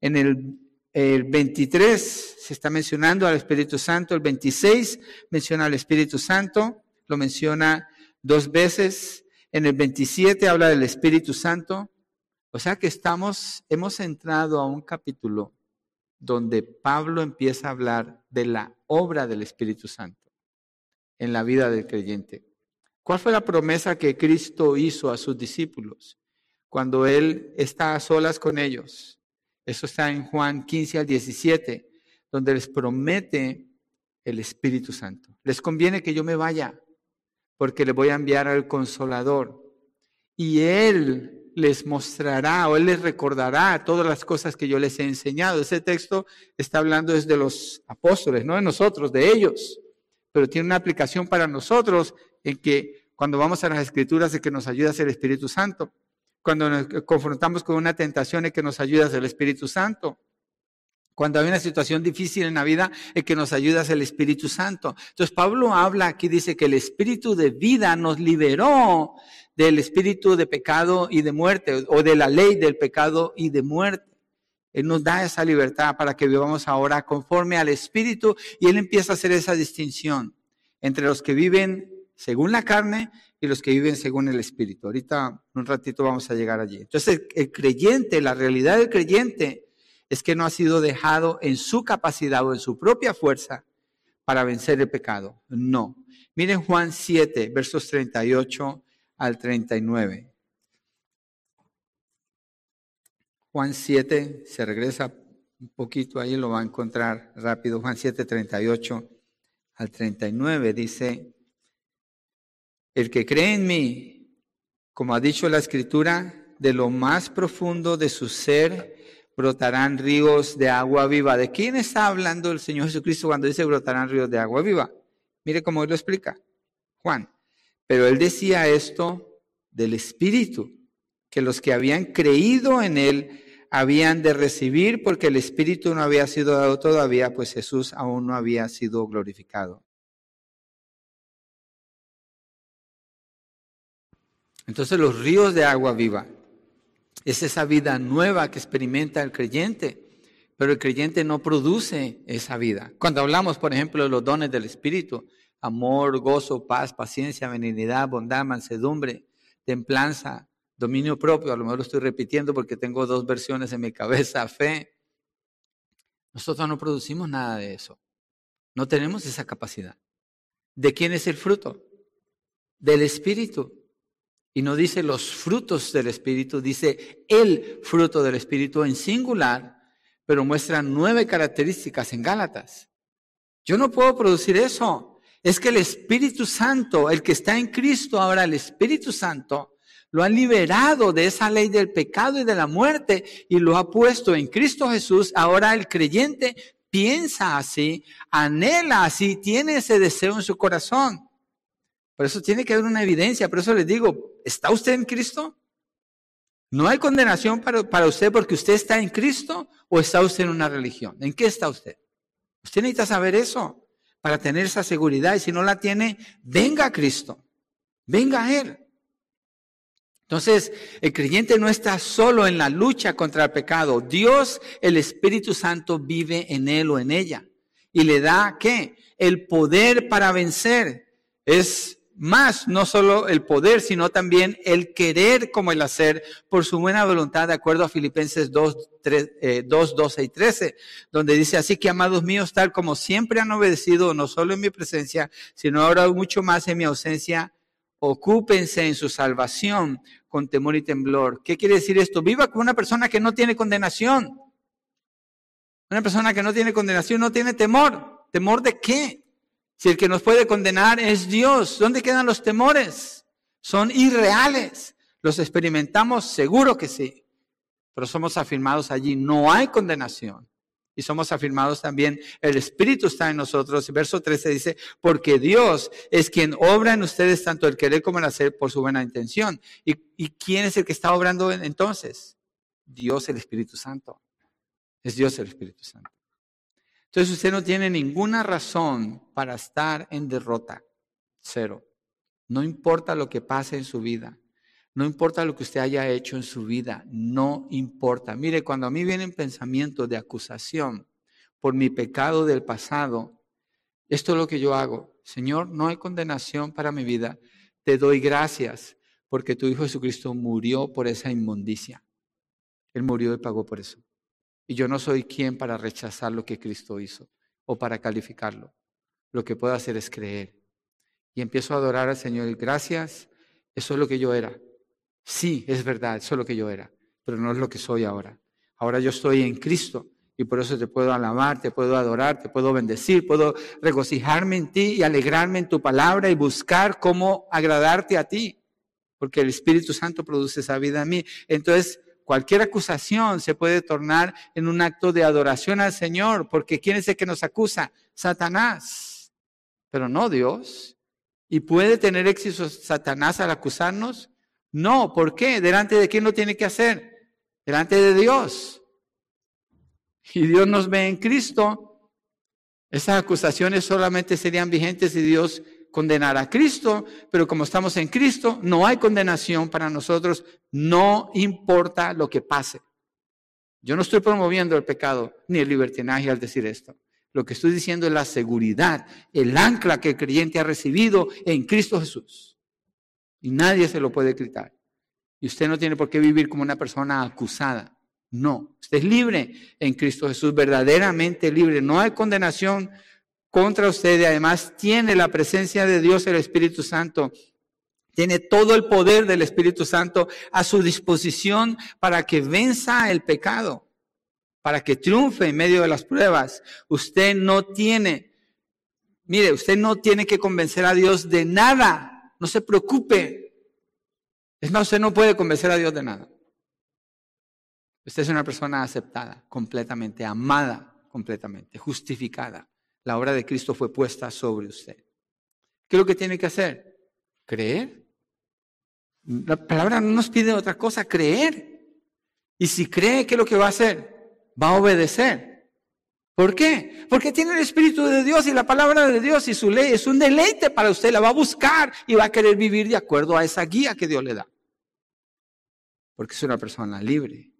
En el, 23 se está mencionando al Espíritu Santo. El 26 menciona al Espíritu Santo. Lo menciona dos veces. En el 27 habla del Espíritu Santo. O sea que estamos, hemos entrado a un capítulo donde Pablo empieza a hablar de la obra del Espíritu Santo en la vida del creyente. ¿Cuál fue la promesa que Cristo hizo a sus discípulos cuando Él está a solas con ellos? Eso está en Juan 15 al 17, donde les promete el Espíritu Santo. Les conviene que yo me vaya, porque le voy a enviar al consolador. Y Él les mostrará o Él les recordará todas las cosas que yo les he enseñado. Ese texto está hablando desde los apóstoles, no de nosotros, de ellos. Pero tiene una aplicación para nosotros en que cuando vamos a las escrituras es que nos ayuda el Espíritu Santo cuando nos confrontamos con una tentación es que nos ayuda el Espíritu Santo. Cuando hay una situación difícil en la vida, es que nos ayuda el Espíritu Santo. Entonces Pablo habla aquí, dice que el Espíritu de vida nos liberó del espíritu de pecado y de muerte, o de la ley del pecado y de muerte. Él nos da esa libertad para que vivamos ahora conforme al Espíritu y Él empieza a hacer esa distinción entre los que viven según la carne y los que viven según el Espíritu. Ahorita, un ratito vamos a llegar allí. Entonces, el, creyente, la realidad del creyente es que no ha sido dejado en su capacidad o en su propia fuerza para vencer el pecado. No. Miren Juan 7, versos 38 al 39. Juan 7, se regresa un poquito ahí, lo va a encontrar rápido. Juan 7, 38 al 39 dice, el que cree en mí, como ha dicho la escritura, de lo más profundo de su ser brotarán ríos de agua viva. ¿De quién está hablando el Señor Jesucristo cuando dice brotarán ríos de agua viva? Mire cómo él lo explica. Juan. Pero él decía esto del Espíritu, que los que habían creído en él habían de recibir porque el Espíritu no había sido dado todavía, pues Jesús aún no había sido glorificado. Entonces los ríos de agua viva es esa vida nueva que experimenta el creyente, pero el creyente no produce esa vida. Cuando hablamos, por ejemplo, de los dones del Espíritu, amor, gozo, paz, paciencia, benignidad, bondad, mansedumbre, templanza, dominio propio, a lo mejor lo estoy repitiendo porque tengo dos versiones en mi cabeza, fe. Nosotros no producimos nada de eso. No tenemos esa capacidad. ¿De quién es el fruto? Del Espíritu. Y no dice los frutos del Espíritu, dice el fruto del Espíritu en singular, pero muestra nueve características en Gálatas. Yo no puedo producir eso. Es que el Espíritu Santo, el que está en Cristo ahora, el Espíritu Santo, lo ha liberado de esa ley del pecado y de la muerte y lo ha puesto en Cristo Jesús. Ahora el creyente piensa así, anhela así, tiene ese deseo en su corazón. Por eso tiene que haber una evidencia. Por eso les digo, ¿está usted en Cristo? No hay condenación para, para, usted porque usted está en Cristo o está usted en una religión. ¿En qué está usted? Usted necesita saber eso para tener esa seguridad. Y si no la tiene, venga Cristo. Venga a Él. Entonces, el creyente no está solo en la lucha contra el pecado. Dios, el Espíritu Santo, vive en él o en ella. Y le da, ¿qué? El poder para vencer. Es más no solo el poder, sino también el querer como el hacer por su buena voluntad, de acuerdo a Filipenses 2, 12 y 13, donde dice, así que amados míos, tal como siempre han obedecido, no solo en mi presencia, sino ahora mucho más en mi ausencia, ocúpense en su salvación con temor y temblor. ¿Qué quiere decir esto? Viva como una persona que no tiene condenación. Una persona que no tiene condenación no tiene temor. ¿Temor de qué? Si el que nos puede condenar es Dios, ¿dónde quedan los temores? Son irreales. ¿Los experimentamos? Seguro que sí. Pero somos afirmados allí, no hay condenación. Y somos afirmados también, el Espíritu está en nosotros. Verso 13 dice, porque Dios es quien obra en ustedes tanto el querer como el hacer por su buena intención. ¿Y, y quién es el que está obrando entonces? Dios el Espíritu Santo. Es Dios el Espíritu Santo. Entonces usted no tiene ninguna razón para estar en derrota. Cero. No importa lo que pase en su vida. No importa lo que usted haya hecho en su vida. No importa. Mire, cuando a mí vienen pensamientos de acusación por mi pecado del pasado, esto es lo que yo hago. Señor, no hay condenación para mi vida. Te doy gracias porque tu Hijo Jesucristo murió por esa inmundicia. Él murió y pagó por eso. Y yo no soy quien para rechazar lo que Cristo hizo o para calificarlo. Lo que puedo hacer es creer. Y empiezo a adorar al Señor gracias, eso es lo que yo era. Sí, es verdad, eso es lo que yo era, pero no es lo que soy ahora. Ahora yo estoy en Cristo y por eso te puedo alabar, te puedo adorar, te puedo bendecir, puedo regocijarme en ti y alegrarme en tu palabra y buscar cómo agradarte a ti, porque el Espíritu Santo produce esa vida en mí. Entonces, Cualquier acusación se puede tornar en un acto de adoración al Señor, porque ¿quién es el que nos acusa? Satanás, pero no Dios. ¿Y puede tener éxito Satanás al acusarnos? No, ¿por qué? ¿Delante de quién lo tiene que hacer? Delante de Dios. Y Dios nos ve en Cristo. Esas acusaciones solamente serían vigentes si Dios condenar a Cristo, pero como estamos en Cristo, no hay condenación para nosotros, no importa lo que pase. Yo no estoy promoviendo el pecado ni el libertinaje al decir esto. Lo que estoy diciendo es la seguridad, el ancla que el creyente ha recibido en Cristo Jesús. Y nadie se lo puede quitar. Y usted no tiene por qué vivir como una persona acusada. No, usted es libre en Cristo Jesús, verdaderamente libre. No hay condenación contra usted y además tiene la presencia de Dios, el Espíritu Santo. Tiene todo el poder del Espíritu Santo a su disposición para que venza el pecado, para que triunfe en medio de las pruebas. Usted no tiene, mire, usted no tiene que convencer a Dios de nada. No se preocupe. Es más, usted no puede convencer a Dios de nada. Usted es una persona aceptada, completamente, amada, completamente, justificada. La obra de Cristo fue puesta sobre usted. ¿Qué es lo que tiene que hacer? Creer. La palabra no nos pide otra cosa, creer. Y si cree, ¿qué es lo que va a hacer? Va a obedecer. ¿Por qué? Porque tiene el Espíritu de Dios y la palabra de Dios y su ley es un deleite para usted. La va a buscar y va a querer vivir de acuerdo a esa guía que Dios le da. Porque es una persona libre.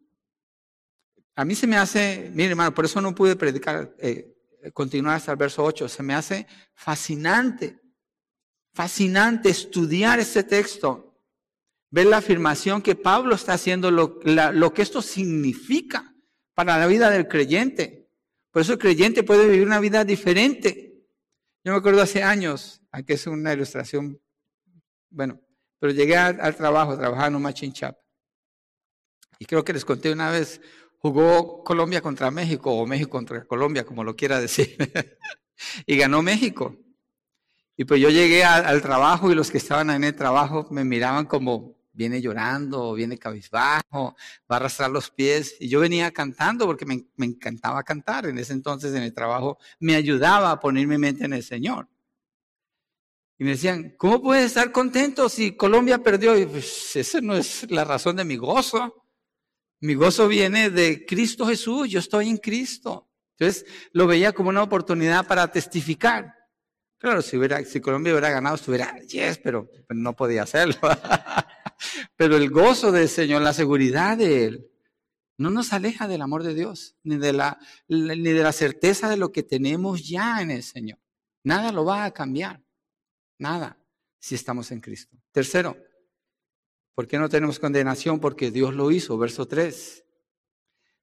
A mí se me hace, mire hermano, por eso no pude predicar eh, continuar hasta el verso 8, se me hace fascinante, fascinante estudiar este texto, ver la afirmación que Pablo está haciendo, lo, que esto significa para la vida del creyente. Por eso el creyente puede vivir una vida diferente. Yo me acuerdo hace años, aquí es una ilustración, bueno, pero llegué al, trabajo, trabajaba en shop. Y creo que les conté una vez jugó Colombia contra México o México contra Colombia, como lo quiera decir. y ganó México. Y pues yo llegué al trabajo y los que estaban en el trabajo me miraban como viene llorando, viene cabizbajo, va a arrastrar los pies. Y yo venía cantando porque me, me, encantaba cantar. En ese entonces en el trabajo me ayudaba a poner mi mente en el Señor. Y me decían, ¿cómo puedes estar contento si Colombia perdió? Y pues esa no es la razón de mi gozo. Mi gozo viene de Cristo Jesús, yo estoy en Cristo. Entonces lo veía como una oportunidad para testificar. Claro, si, hubiera, si Colombia hubiera ganado, estuviera, yes, pero no podía hacerlo. pero el gozo del Señor, la seguridad de Él, no nos aleja del amor de Dios, ni de la, ni de la certeza de lo que tenemos ya en el Señor. Nada lo va a cambiar, nada. si estamos en Cristo. Tercero, ¿por qué no tenemos condenación? Porque Dios lo hizo, verso 3.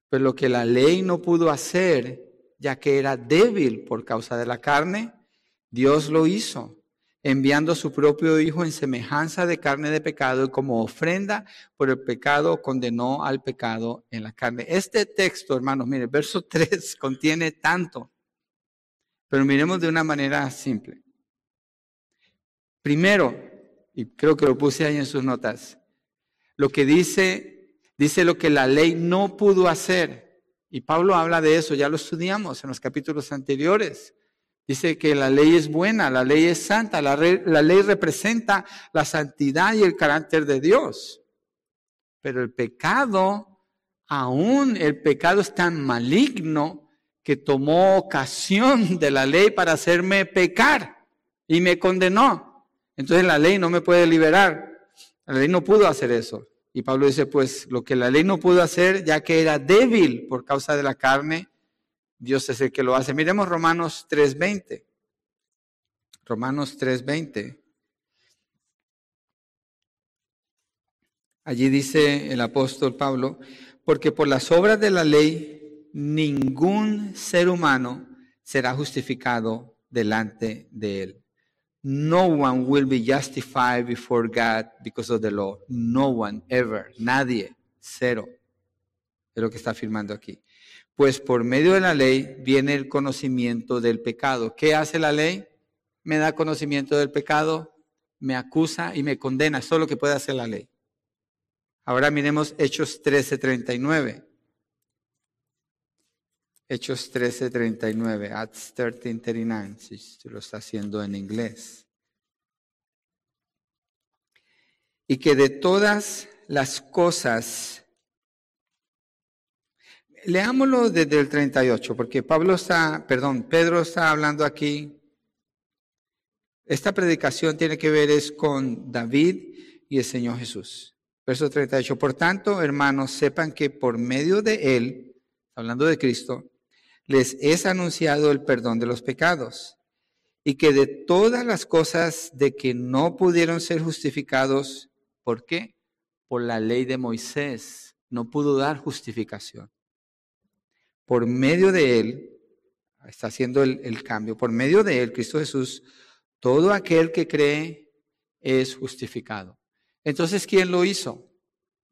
Pero lo que la ley no pudo hacer, ya que era débil por causa de la carne, Dios lo hizo enviando a su propio Hijo en semejanza de carne de pecado y como ofrenda por el pecado condenó al pecado en la carne. Este texto, hermanos, mire, verso 3 contiene tanto, pero miremos de una manera simple. Primero, y creo que lo puse ahí en sus notas, lo que dice, dice lo que la ley no pudo hacer. Y Pablo habla de eso, ya lo estudiamos en los capítulos anteriores. Dice que la ley es buena, la ley es santa, la, ley representa la santidad y el carácter de Dios. Pero el pecado, aún el pecado es tan maligno que tomó ocasión de la ley para hacerme pecar y me condenó. Entonces la ley no me puede liberar. La ley no pudo hacer eso. Y Pablo dice, pues lo que la ley no pudo hacer, ya que era débil por causa de la carne, Dios es el que lo hace. Miremos Romanos 3:20. Romanos 3:20. Allí dice el apóstol Pablo, porque por las obras de la ley ningún ser humano será justificado delante de él. No one will be justified before God because of the law. No one, ever, nadie, cero. Es lo que está afirmando aquí. Pues por medio de la ley viene el conocimiento del pecado. ¿Qué hace la ley? Me da conocimiento del pecado, me acusa y me condena. Eso es que puede hacer la ley. Ahora miremos Hechos 13:39. Hechos 13:39, Acts 13:39, si lo está haciendo en inglés. Y que de todas las cosas Leámoslo desde el 38, porque Pablo está, perdón, Pedro está hablando aquí. Esta predicación tiene que ver es con David y el Señor Jesús. Verso 38. Por tanto, hermanos, sepan que por medio de Él, hablando de Cristo, les es anunciado el perdón de los pecados y que de todas las cosas de que no pudieron ser justificados, ¿por qué? Por la ley de Moisés, no pudo dar justificación por medio de Él, está haciendo el, cambio, por medio de Él, Cristo Jesús, todo aquel que cree es justificado. Entonces, ¿quién lo hizo?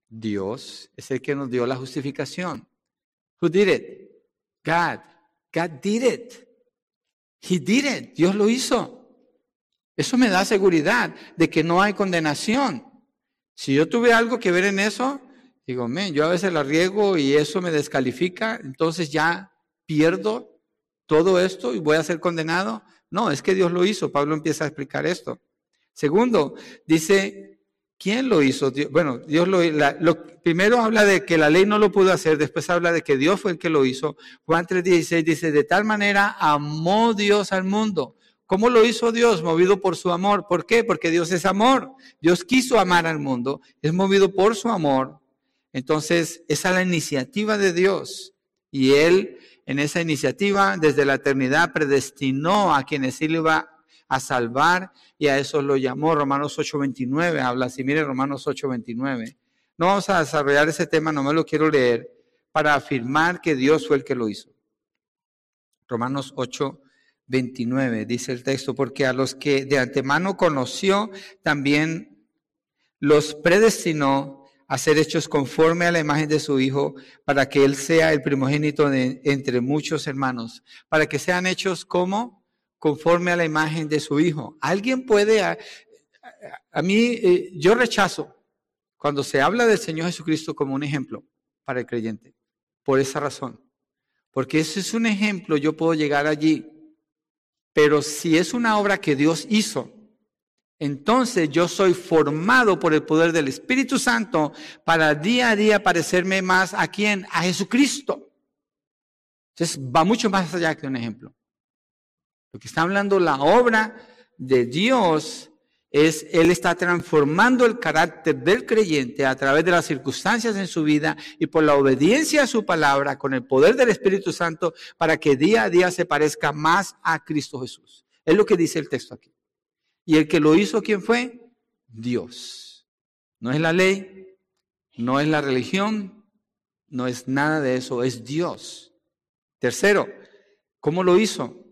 Dios es el que nos dio la justificación. Who did it? God. God did it. He did it. Dios lo hizo. Eso me da seguridad de que no hay condenación. Si yo tuve algo que ver en eso, Digo, men, yo a veces la riego y eso me descalifica, entonces ya pierdo todo esto y voy a ser condenado. No, es que Dios lo hizo. Pablo empieza a explicar esto. Segundo, dice, ¿quién lo hizo? bueno, Dios lo, lo, Primero habla de que la ley no lo pudo hacer, después habla de que Dios fue el que lo hizo. Juan 3:16 dice, de tal manera amó Dios al mundo. ¿Cómo lo hizo Dios? Movido por su amor. ¿Por qué? Porque Dios es amor. Dios quiso amar al mundo, es movido por su amor. Entonces, esa es la iniciativa de Dios. Y Él, en esa iniciativa, desde la eternidad, predestinó a quienes Él iba a salvar y a eso lo llamó. Romanos 8:29 habla así. Mire Romanos 8:29. No vamos a desarrollar ese tema, no me lo quiero leer, para afirmar que Dios fue el que lo hizo. Romanos 8:29 dice el texto, porque a los que de antemano conoció, también los predestinó a ser hechos conforme a la imagen de su Hijo, para que Él sea el primogénito de, entre muchos hermanos, para que sean hechos como conforme a la imagen de su Hijo. Alguien puede, a, mí, eh, yo rechazo cuando se habla del Señor Jesucristo como un ejemplo para el creyente, por esa razón. Porque ese es un ejemplo, yo puedo llegar allí. Pero si es una obra que Dios hizo, entonces yo soy formado por el poder del Espíritu Santo para día a día parecerme más a quién? A Jesucristo. Entonces va mucho más allá que un ejemplo. Lo que está hablando la obra de Dios es, Él está transformando el carácter del creyente a través de las circunstancias en su vida y por la obediencia a su palabra con el poder del Espíritu Santo para que día a día se parezca más a Cristo Jesús. Es lo que dice el texto aquí. Y el que lo hizo, ¿quién fue? Dios. No es la ley, no es la religión, no es nada de eso, es Dios. Tercero, ¿cómo lo hizo?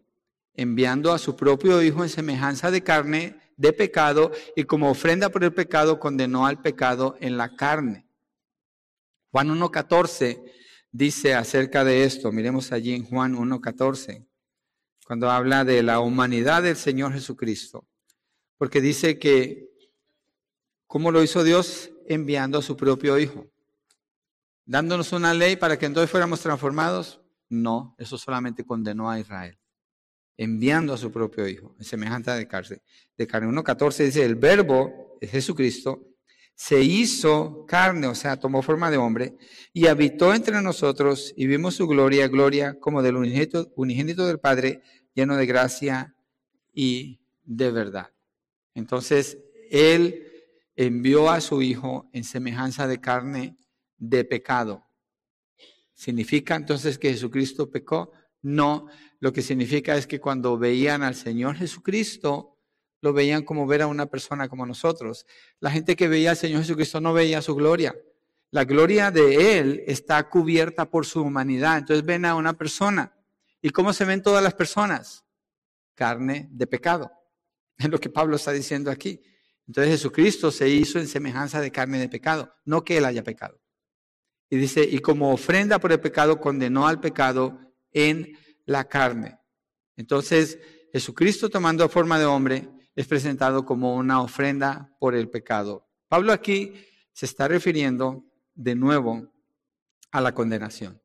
Enviando a su propio Hijo en semejanza de carne, de pecado, y como ofrenda por el pecado condenó al pecado en la carne. Juan 1.14 dice acerca de esto, miremos allí en Juan 1.14, cuando habla de la humanidad del Señor Jesucristo, porque dice que, ¿cómo lo hizo Dios? Enviando a su propio Hijo. Dándonos una ley para que entonces fuéramos transformados. No, eso solamente condenó a Israel enviando a su propio Hijo, en semejante de cárcel. De carne 1.14 dice, el verbo, Jesucristo, se hizo carne, o sea, tomó forma de hombre, y habitó entre nosotros, y vimos su gloria, gloria como del unigénito, unigénito del Padre, lleno de gracia y de verdad. Entonces, Él envió a su Hijo en semejanza de carne de pecado. ¿Significa entonces que Jesucristo pecó? No, lo que significa es que cuando veían al Señor Jesucristo, lo veían como ver a una persona como nosotros. La gente que veía al Señor Jesucristo no veía su gloria. La gloria de Él está cubierta por su humanidad. Entonces ven a una persona. ¿Y cómo se ven todas las personas? Carne de pecado. Es lo que Pablo está diciendo aquí. Entonces Jesucristo se hizo en semejanza de carne de pecado, no que Él haya pecado. Y dice, y como ofrenda por el pecado condenó al pecado en la carne. Entonces, Jesucristo tomando forma de hombre es presentado como una ofrenda por el pecado. Pablo aquí se está refiriendo de nuevo a la condenación.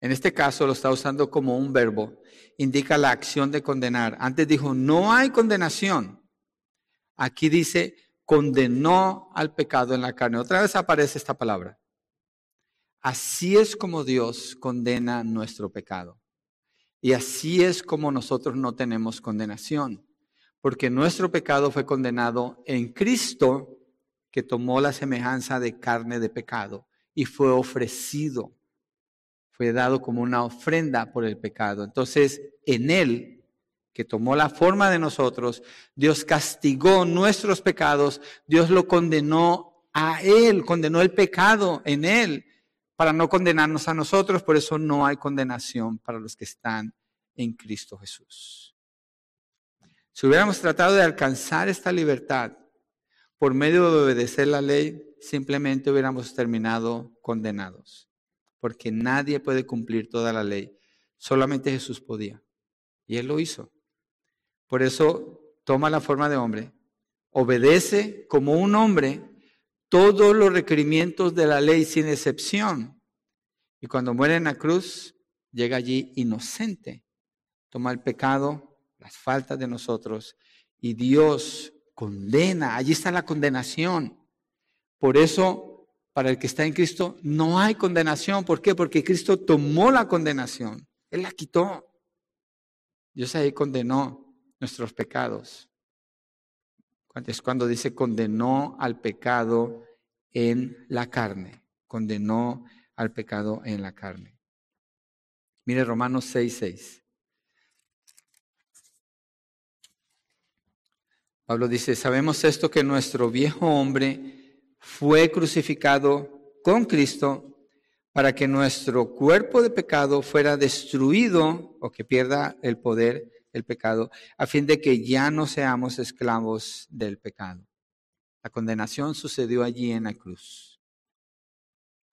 En este caso lo está usando como un verbo, indica la acción de condenar. Antes dijo, no hay condenación. Aquí dice, condenó al pecado en la carne. Otra vez aparece esta palabra. Así es como Dios condena nuestro pecado. Y así es como nosotros no tenemos condenación, porque nuestro pecado fue condenado en Cristo, que tomó la semejanza de carne de pecado y fue ofrecido, fue dado como una ofrenda por el pecado. Entonces, en Él, que tomó la forma de nosotros, Dios castigó nuestros pecados, Dios lo condenó a Él, condenó el pecado en Él para no condenarnos a nosotros, por eso no hay condenación para los que están en Cristo Jesús. Si hubiéramos tratado de alcanzar esta libertad por medio de obedecer la ley, simplemente hubiéramos terminado condenados, porque nadie puede cumplir toda la ley, solamente Jesús podía, y Él lo hizo. Por eso toma la forma de hombre, obedece como un hombre todos los requerimientos de la ley sin excepción. Y cuando muere en la cruz, llega allí inocente. Toma el pecado, las faltas de nosotros y Dios condena. Allí está la condenación. Por eso, para el que está en Cristo, no hay condenación. ¿Por qué? Porque Cristo tomó la condenación. Él la quitó. Dios ahí condenó nuestros pecados. Es cuando dice condenó al pecado en la carne. Condenó al pecado en la carne. Mire Romanos 6, 6. Pablo dice, sabemos esto que nuestro viejo hombre fue crucificado con Cristo para que nuestro cuerpo de pecado fuera destruido o que pierda el poder el pecado, a fin de que ya no seamos esclavos del pecado. La condenación sucedió allí en la cruz.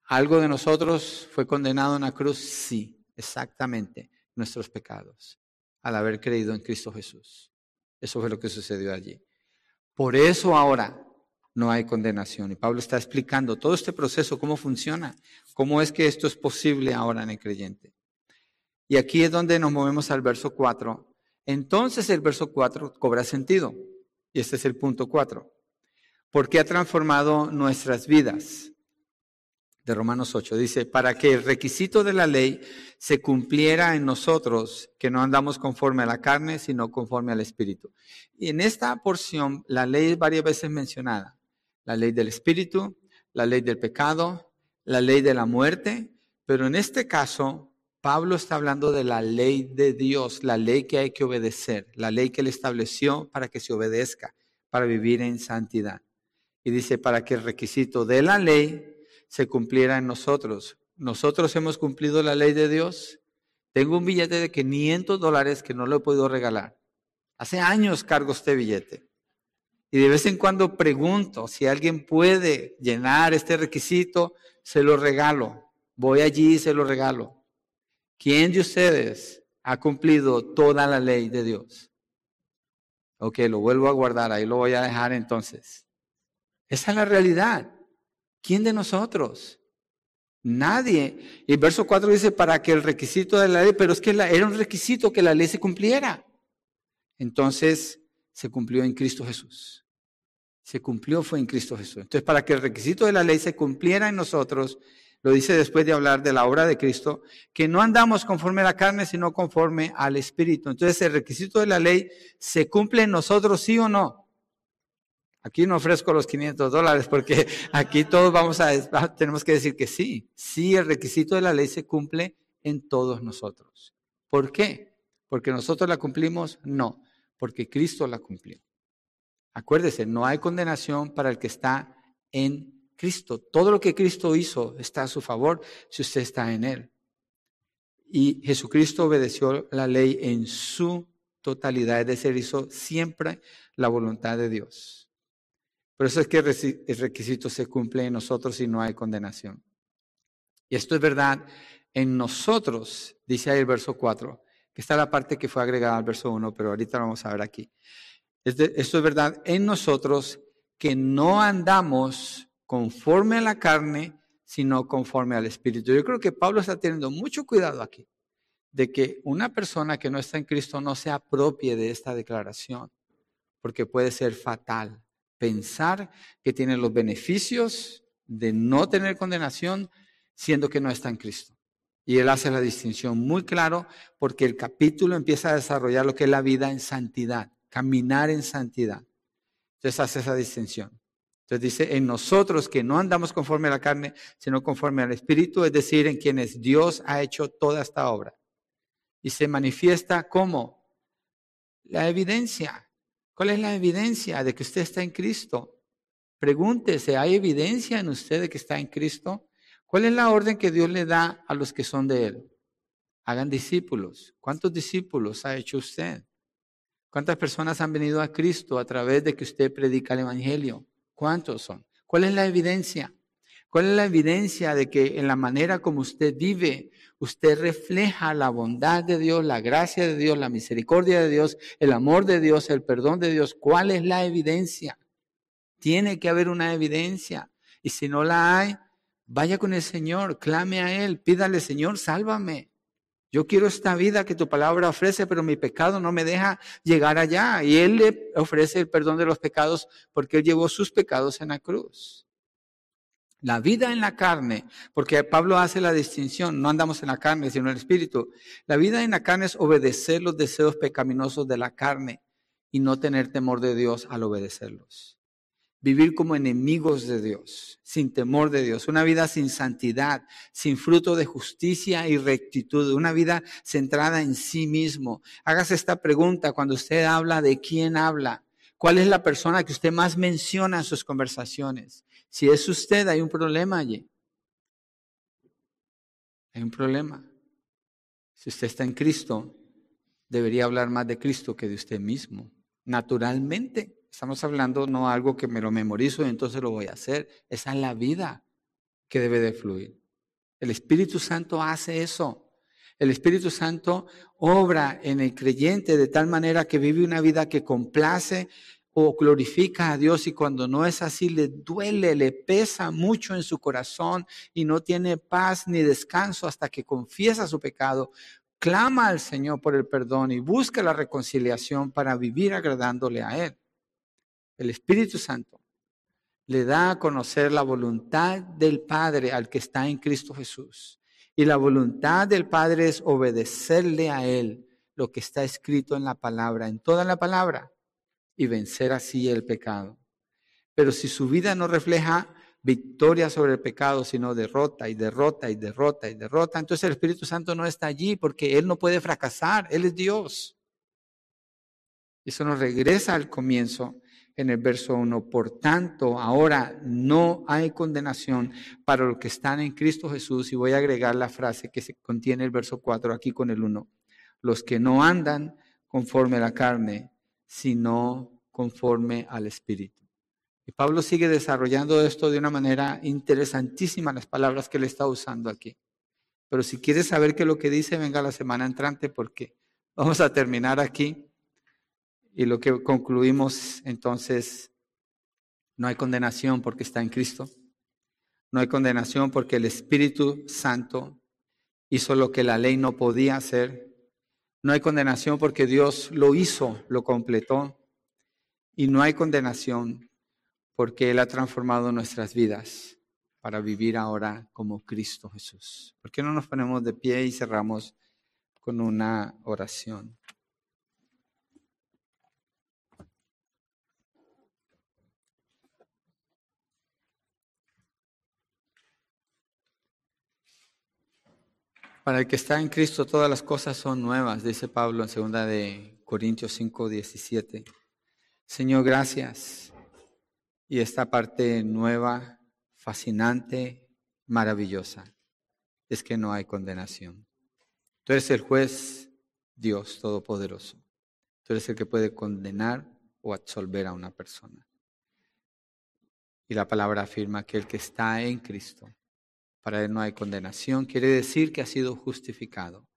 ¿Algo de nosotros fue condenado en la cruz? Sí, exactamente, nuestros pecados, al haber creído en Cristo Jesús. Eso fue lo que sucedió allí. Por eso ahora no hay condenación. Y Pablo está explicando todo este proceso, cómo funciona, cómo es que esto es posible ahora en el creyente. Y aquí es donde nos movemos al verso 4 entonces el verso 4 cobra sentido. Y este es el punto 4. Porque ha transformado nuestras vidas. De Romanos 8 dice, para que el requisito de la ley se cumpliera en nosotros, que no andamos conforme a la carne, sino conforme al Espíritu. Y en esta porción, la ley es varias veces mencionada. La ley del Espíritu, la ley del pecado, la ley de la muerte, pero en este caso Pablo está hablando de la ley de Dios, la ley que hay que obedecer, la ley que él estableció para que se obedezca, para vivir en santidad. Y dice, para que el requisito de la ley se cumpliera en nosotros. Nosotros hemos cumplido la ley de Dios. Tengo un billete de 500 dólares que no lo he podido regalar. Hace años cargo este billete. Y de vez en cuando pregunto si alguien puede llenar este requisito, se lo regalo. Voy allí y se lo regalo. ¿Quién de ustedes ha cumplido toda la ley de Dios? Ok, lo vuelvo a guardar, ahí lo voy a dejar entonces. Esa es la realidad. ¿Quién de nosotros? Nadie. Y el verso 4 dice, para que el requisito de la ley, pero es que era un requisito que la ley se cumpliera. Entonces se cumplió en Cristo Jesús. Se cumplió fue en Cristo Jesús. Entonces, para que el requisito de la ley se cumpliera en nosotros, lo dice después de hablar de la obra de Cristo, que no andamos conforme a la carne, sino conforme al Espíritu. Entonces el requisito de la ley se cumple en nosotros, sí o no. Aquí no ofrezco los 500 dólares porque aquí todos vamos a, tenemos que decir que sí. Sí, el requisito de la ley se cumple en todos nosotros. ¿Por qué? ¿Porque nosotros la cumplimos? No, porque Cristo la cumplió. Acuérdese, no hay condenación para el que está en Cristo. Todo lo que Cristo hizo está a su favor si usted está en Él. Y Jesucristo obedeció la ley en su totalidad, es decir, hizo siempre la voluntad de Dios. Por eso es que el requisito se cumple en nosotros y no hay condenación. Y esto es verdad en nosotros, dice ahí el verso 4, que está la parte que fue agregada al verso 1, pero ahorita lo vamos a ver aquí. Esto es verdad en nosotros que no andamos conforme a la carne, sino conforme al Espíritu. Yo creo que Pablo está teniendo mucho cuidado aquí de que una persona que no está en Cristo no se apropie de esta declaración, porque puede ser fatal. Pensar que tiene los beneficios de no tener condenación siendo que no está en Cristo. Y él hace la distinción muy claro porque el capítulo empieza a desarrollar lo que es la vida en santidad, caminar en santidad. Entonces hace esa distinción. Entonces dice, en nosotros que no andamos conforme a la carne, sino conforme al Espíritu, es decir, en quienes Dios ha hecho toda esta obra. Y se manifiesta como la evidencia. ¿Cuál es la evidencia de que usted está en Cristo? Pregúntese, ¿hay evidencia en usted de que está en Cristo? ¿Cuál es la orden que Dios le da a los que son de Él? Hagan discípulos. ¿Cuántos discípulos ha hecho usted? ¿Cuántas personas han venido a Cristo a través de que usted predica el Evangelio? ¿Cuántos son? ¿Cuál es la evidencia? ¿Cuál es la evidencia de que en la manera como usted vive, usted refleja la bondad de Dios, la gracia de Dios, la misericordia de Dios, el amor de Dios, el perdón de Dios? ¿Cuál es la evidencia? Tiene que haber una evidencia. Y si no la hay, vaya con el Señor, clame a Él, pídale, Señor, sálvame. Yo quiero esta vida que tu palabra ofrece, pero mi pecado no me deja llegar allá. Y Él le ofrece el perdón de los pecados porque Él llevó sus pecados en la cruz. La vida en la carne, porque Pablo hace la distinción, no andamos en la carne, sino en el espíritu. La vida en la carne es obedecer los deseos pecaminosos de la carne y no tener temor de Dios al obedecerlos vivir como enemigos de Dios, sin temor de Dios, una vida sin santidad, sin fruto de justicia y rectitud, una vida centrada en sí mismo. Hágase esta pregunta cuando usted habla de quién habla. ¿Cuál es la persona que usted más menciona en sus conversaciones? Si es usted, hay un problema allí. Hay un problema. Si usted está en Cristo, debería hablar más de Cristo que de usted mismo, naturalmente. Estamos hablando no algo que me lo memorizo y entonces lo voy a hacer. Esa es la vida que debe de fluir. El Espíritu Santo hace eso. El Espíritu Santo obra en el creyente de tal manera que vive una vida que complace o glorifica a Dios y cuando no es así le duele, le pesa mucho en su corazón y no tiene paz ni descanso hasta que confiesa su pecado, clama al Señor por el perdón y busca la reconciliación para vivir agradándole a Él el Espíritu Santo, le da a conocer la voluntad del Padre al que está en Cristo Jesús. Y la voluntad del Padre es obedecerle a Él lo que está escrito en la palabra, en toda la palabra, y vencer así el pecado. Pero si su vida no refleja victoria sobre el pecado, sino derrota y derrota y derrota y derrota. Entonces el Espíritu Santo no está allí porque Él no puede fracasar, Él es Dios. Eso nos regresa al comienzo en el verso 1. Por tanto, ahora no hay condenación para los que están en Cristo Jesús. Y voy a agregar la frase que se contiene el verso 4 aquí con el 1. Los que no andan conforme a la carne, sino conforme al Espíritu. Y Pablo sigue desarrollando esto de una manera interesantísima, las palabras que él está usando aquí. Pero si quieres saber qué es lo que dice, venga la semana entrante porque vamos a terminar aquí. Y lo que concluimos entonces, no hay condenación porque está en Cristo. No hay condenación porque el Espíritu Santo hizo lo que la ley no podía hacer. No hay condenación porque Dios lo hizo, lo completó. Y no hay condenación porque Él ha transformado nuestras vidas para vivir ahora como Cristo Jesús. ¿Por qué no nos ponemos de pie y cerramos con una oración? Para el que está en Cristo todas las cosas son nuevas, dice Pablo en 2 de Corintios 5, 17. Señor, gracias. Y esta parte nueva, fascinante, maravillosa, es que no hay condenación. Tú eres el juez, Dios Todopoderoso. Tú eres el que puede condenar o absolver a una persona. Y la palabra afirma que el que está en Cristo para él no hay condenación. Quiere decir que ha sido justificado.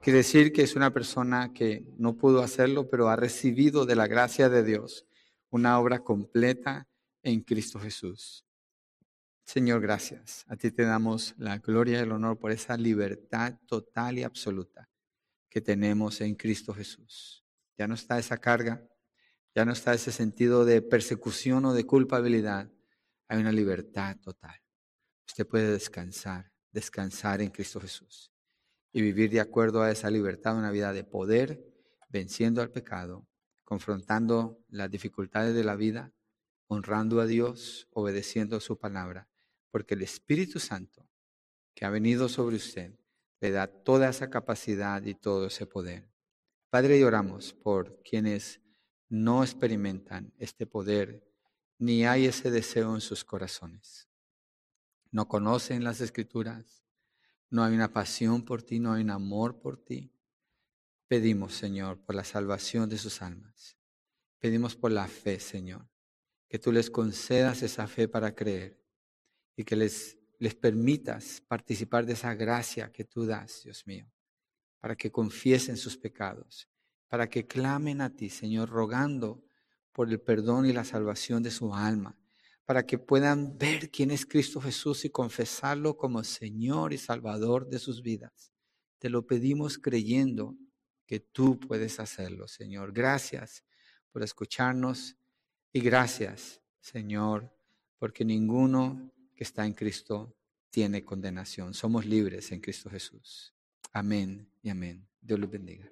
Quiere decir que es una persona que no pudo hacerlo, pero ha recibido de la gracia de Dios una obra completa en Cristo Jesús. Señor, gracias. A ti te damos la gloria y el honor por esa libertad total y absoluta que tenemos en Cristo Jesús. Ya no está esa carga, ya no está ese sentido de persecución o de culpabilidad. Hay una libertad total usted puede descansar, descansar en Cristo Jesús y vivir de acuerdo a esa libertad, una vida de poder, venciendo al pecado, confrontando las dificultades de la vida, honrando a Dios, obedeciendo su palabra, porque el Espíritu Santo que ha venido sobre usted le da toda esa capacidad y todo ese poder. Padre, y oramos por quienes no experimentan este poder, ni hay ese deseo en sus corazones no conocen las escrituras, no hay una pasión por ti, no hay un amor por ti. Pedimos, Señor, por la salvación de sus almas. Pedimos por la fe, Señor, que tú les concedas esa fe para creer y que les, les permitas participar de esa gracia que tú das, Dios mío, para que confiesen sus pecados, para que clamen a ti, Señor, rogando por el perdón y la salvación de su alma para que puedan ver quién es Cristo Jesús y confesarlo como Señor y Salvador de sus vidas. Te lo pedimos creyendo que tú puedes hacerlo, Señor. Gracias por escucharnos y gracias, Señor, porque ninguno que está en Cristo tiene condenación. Somos libres en Cristo Jesús. Amén y amén. Dios los bendiga.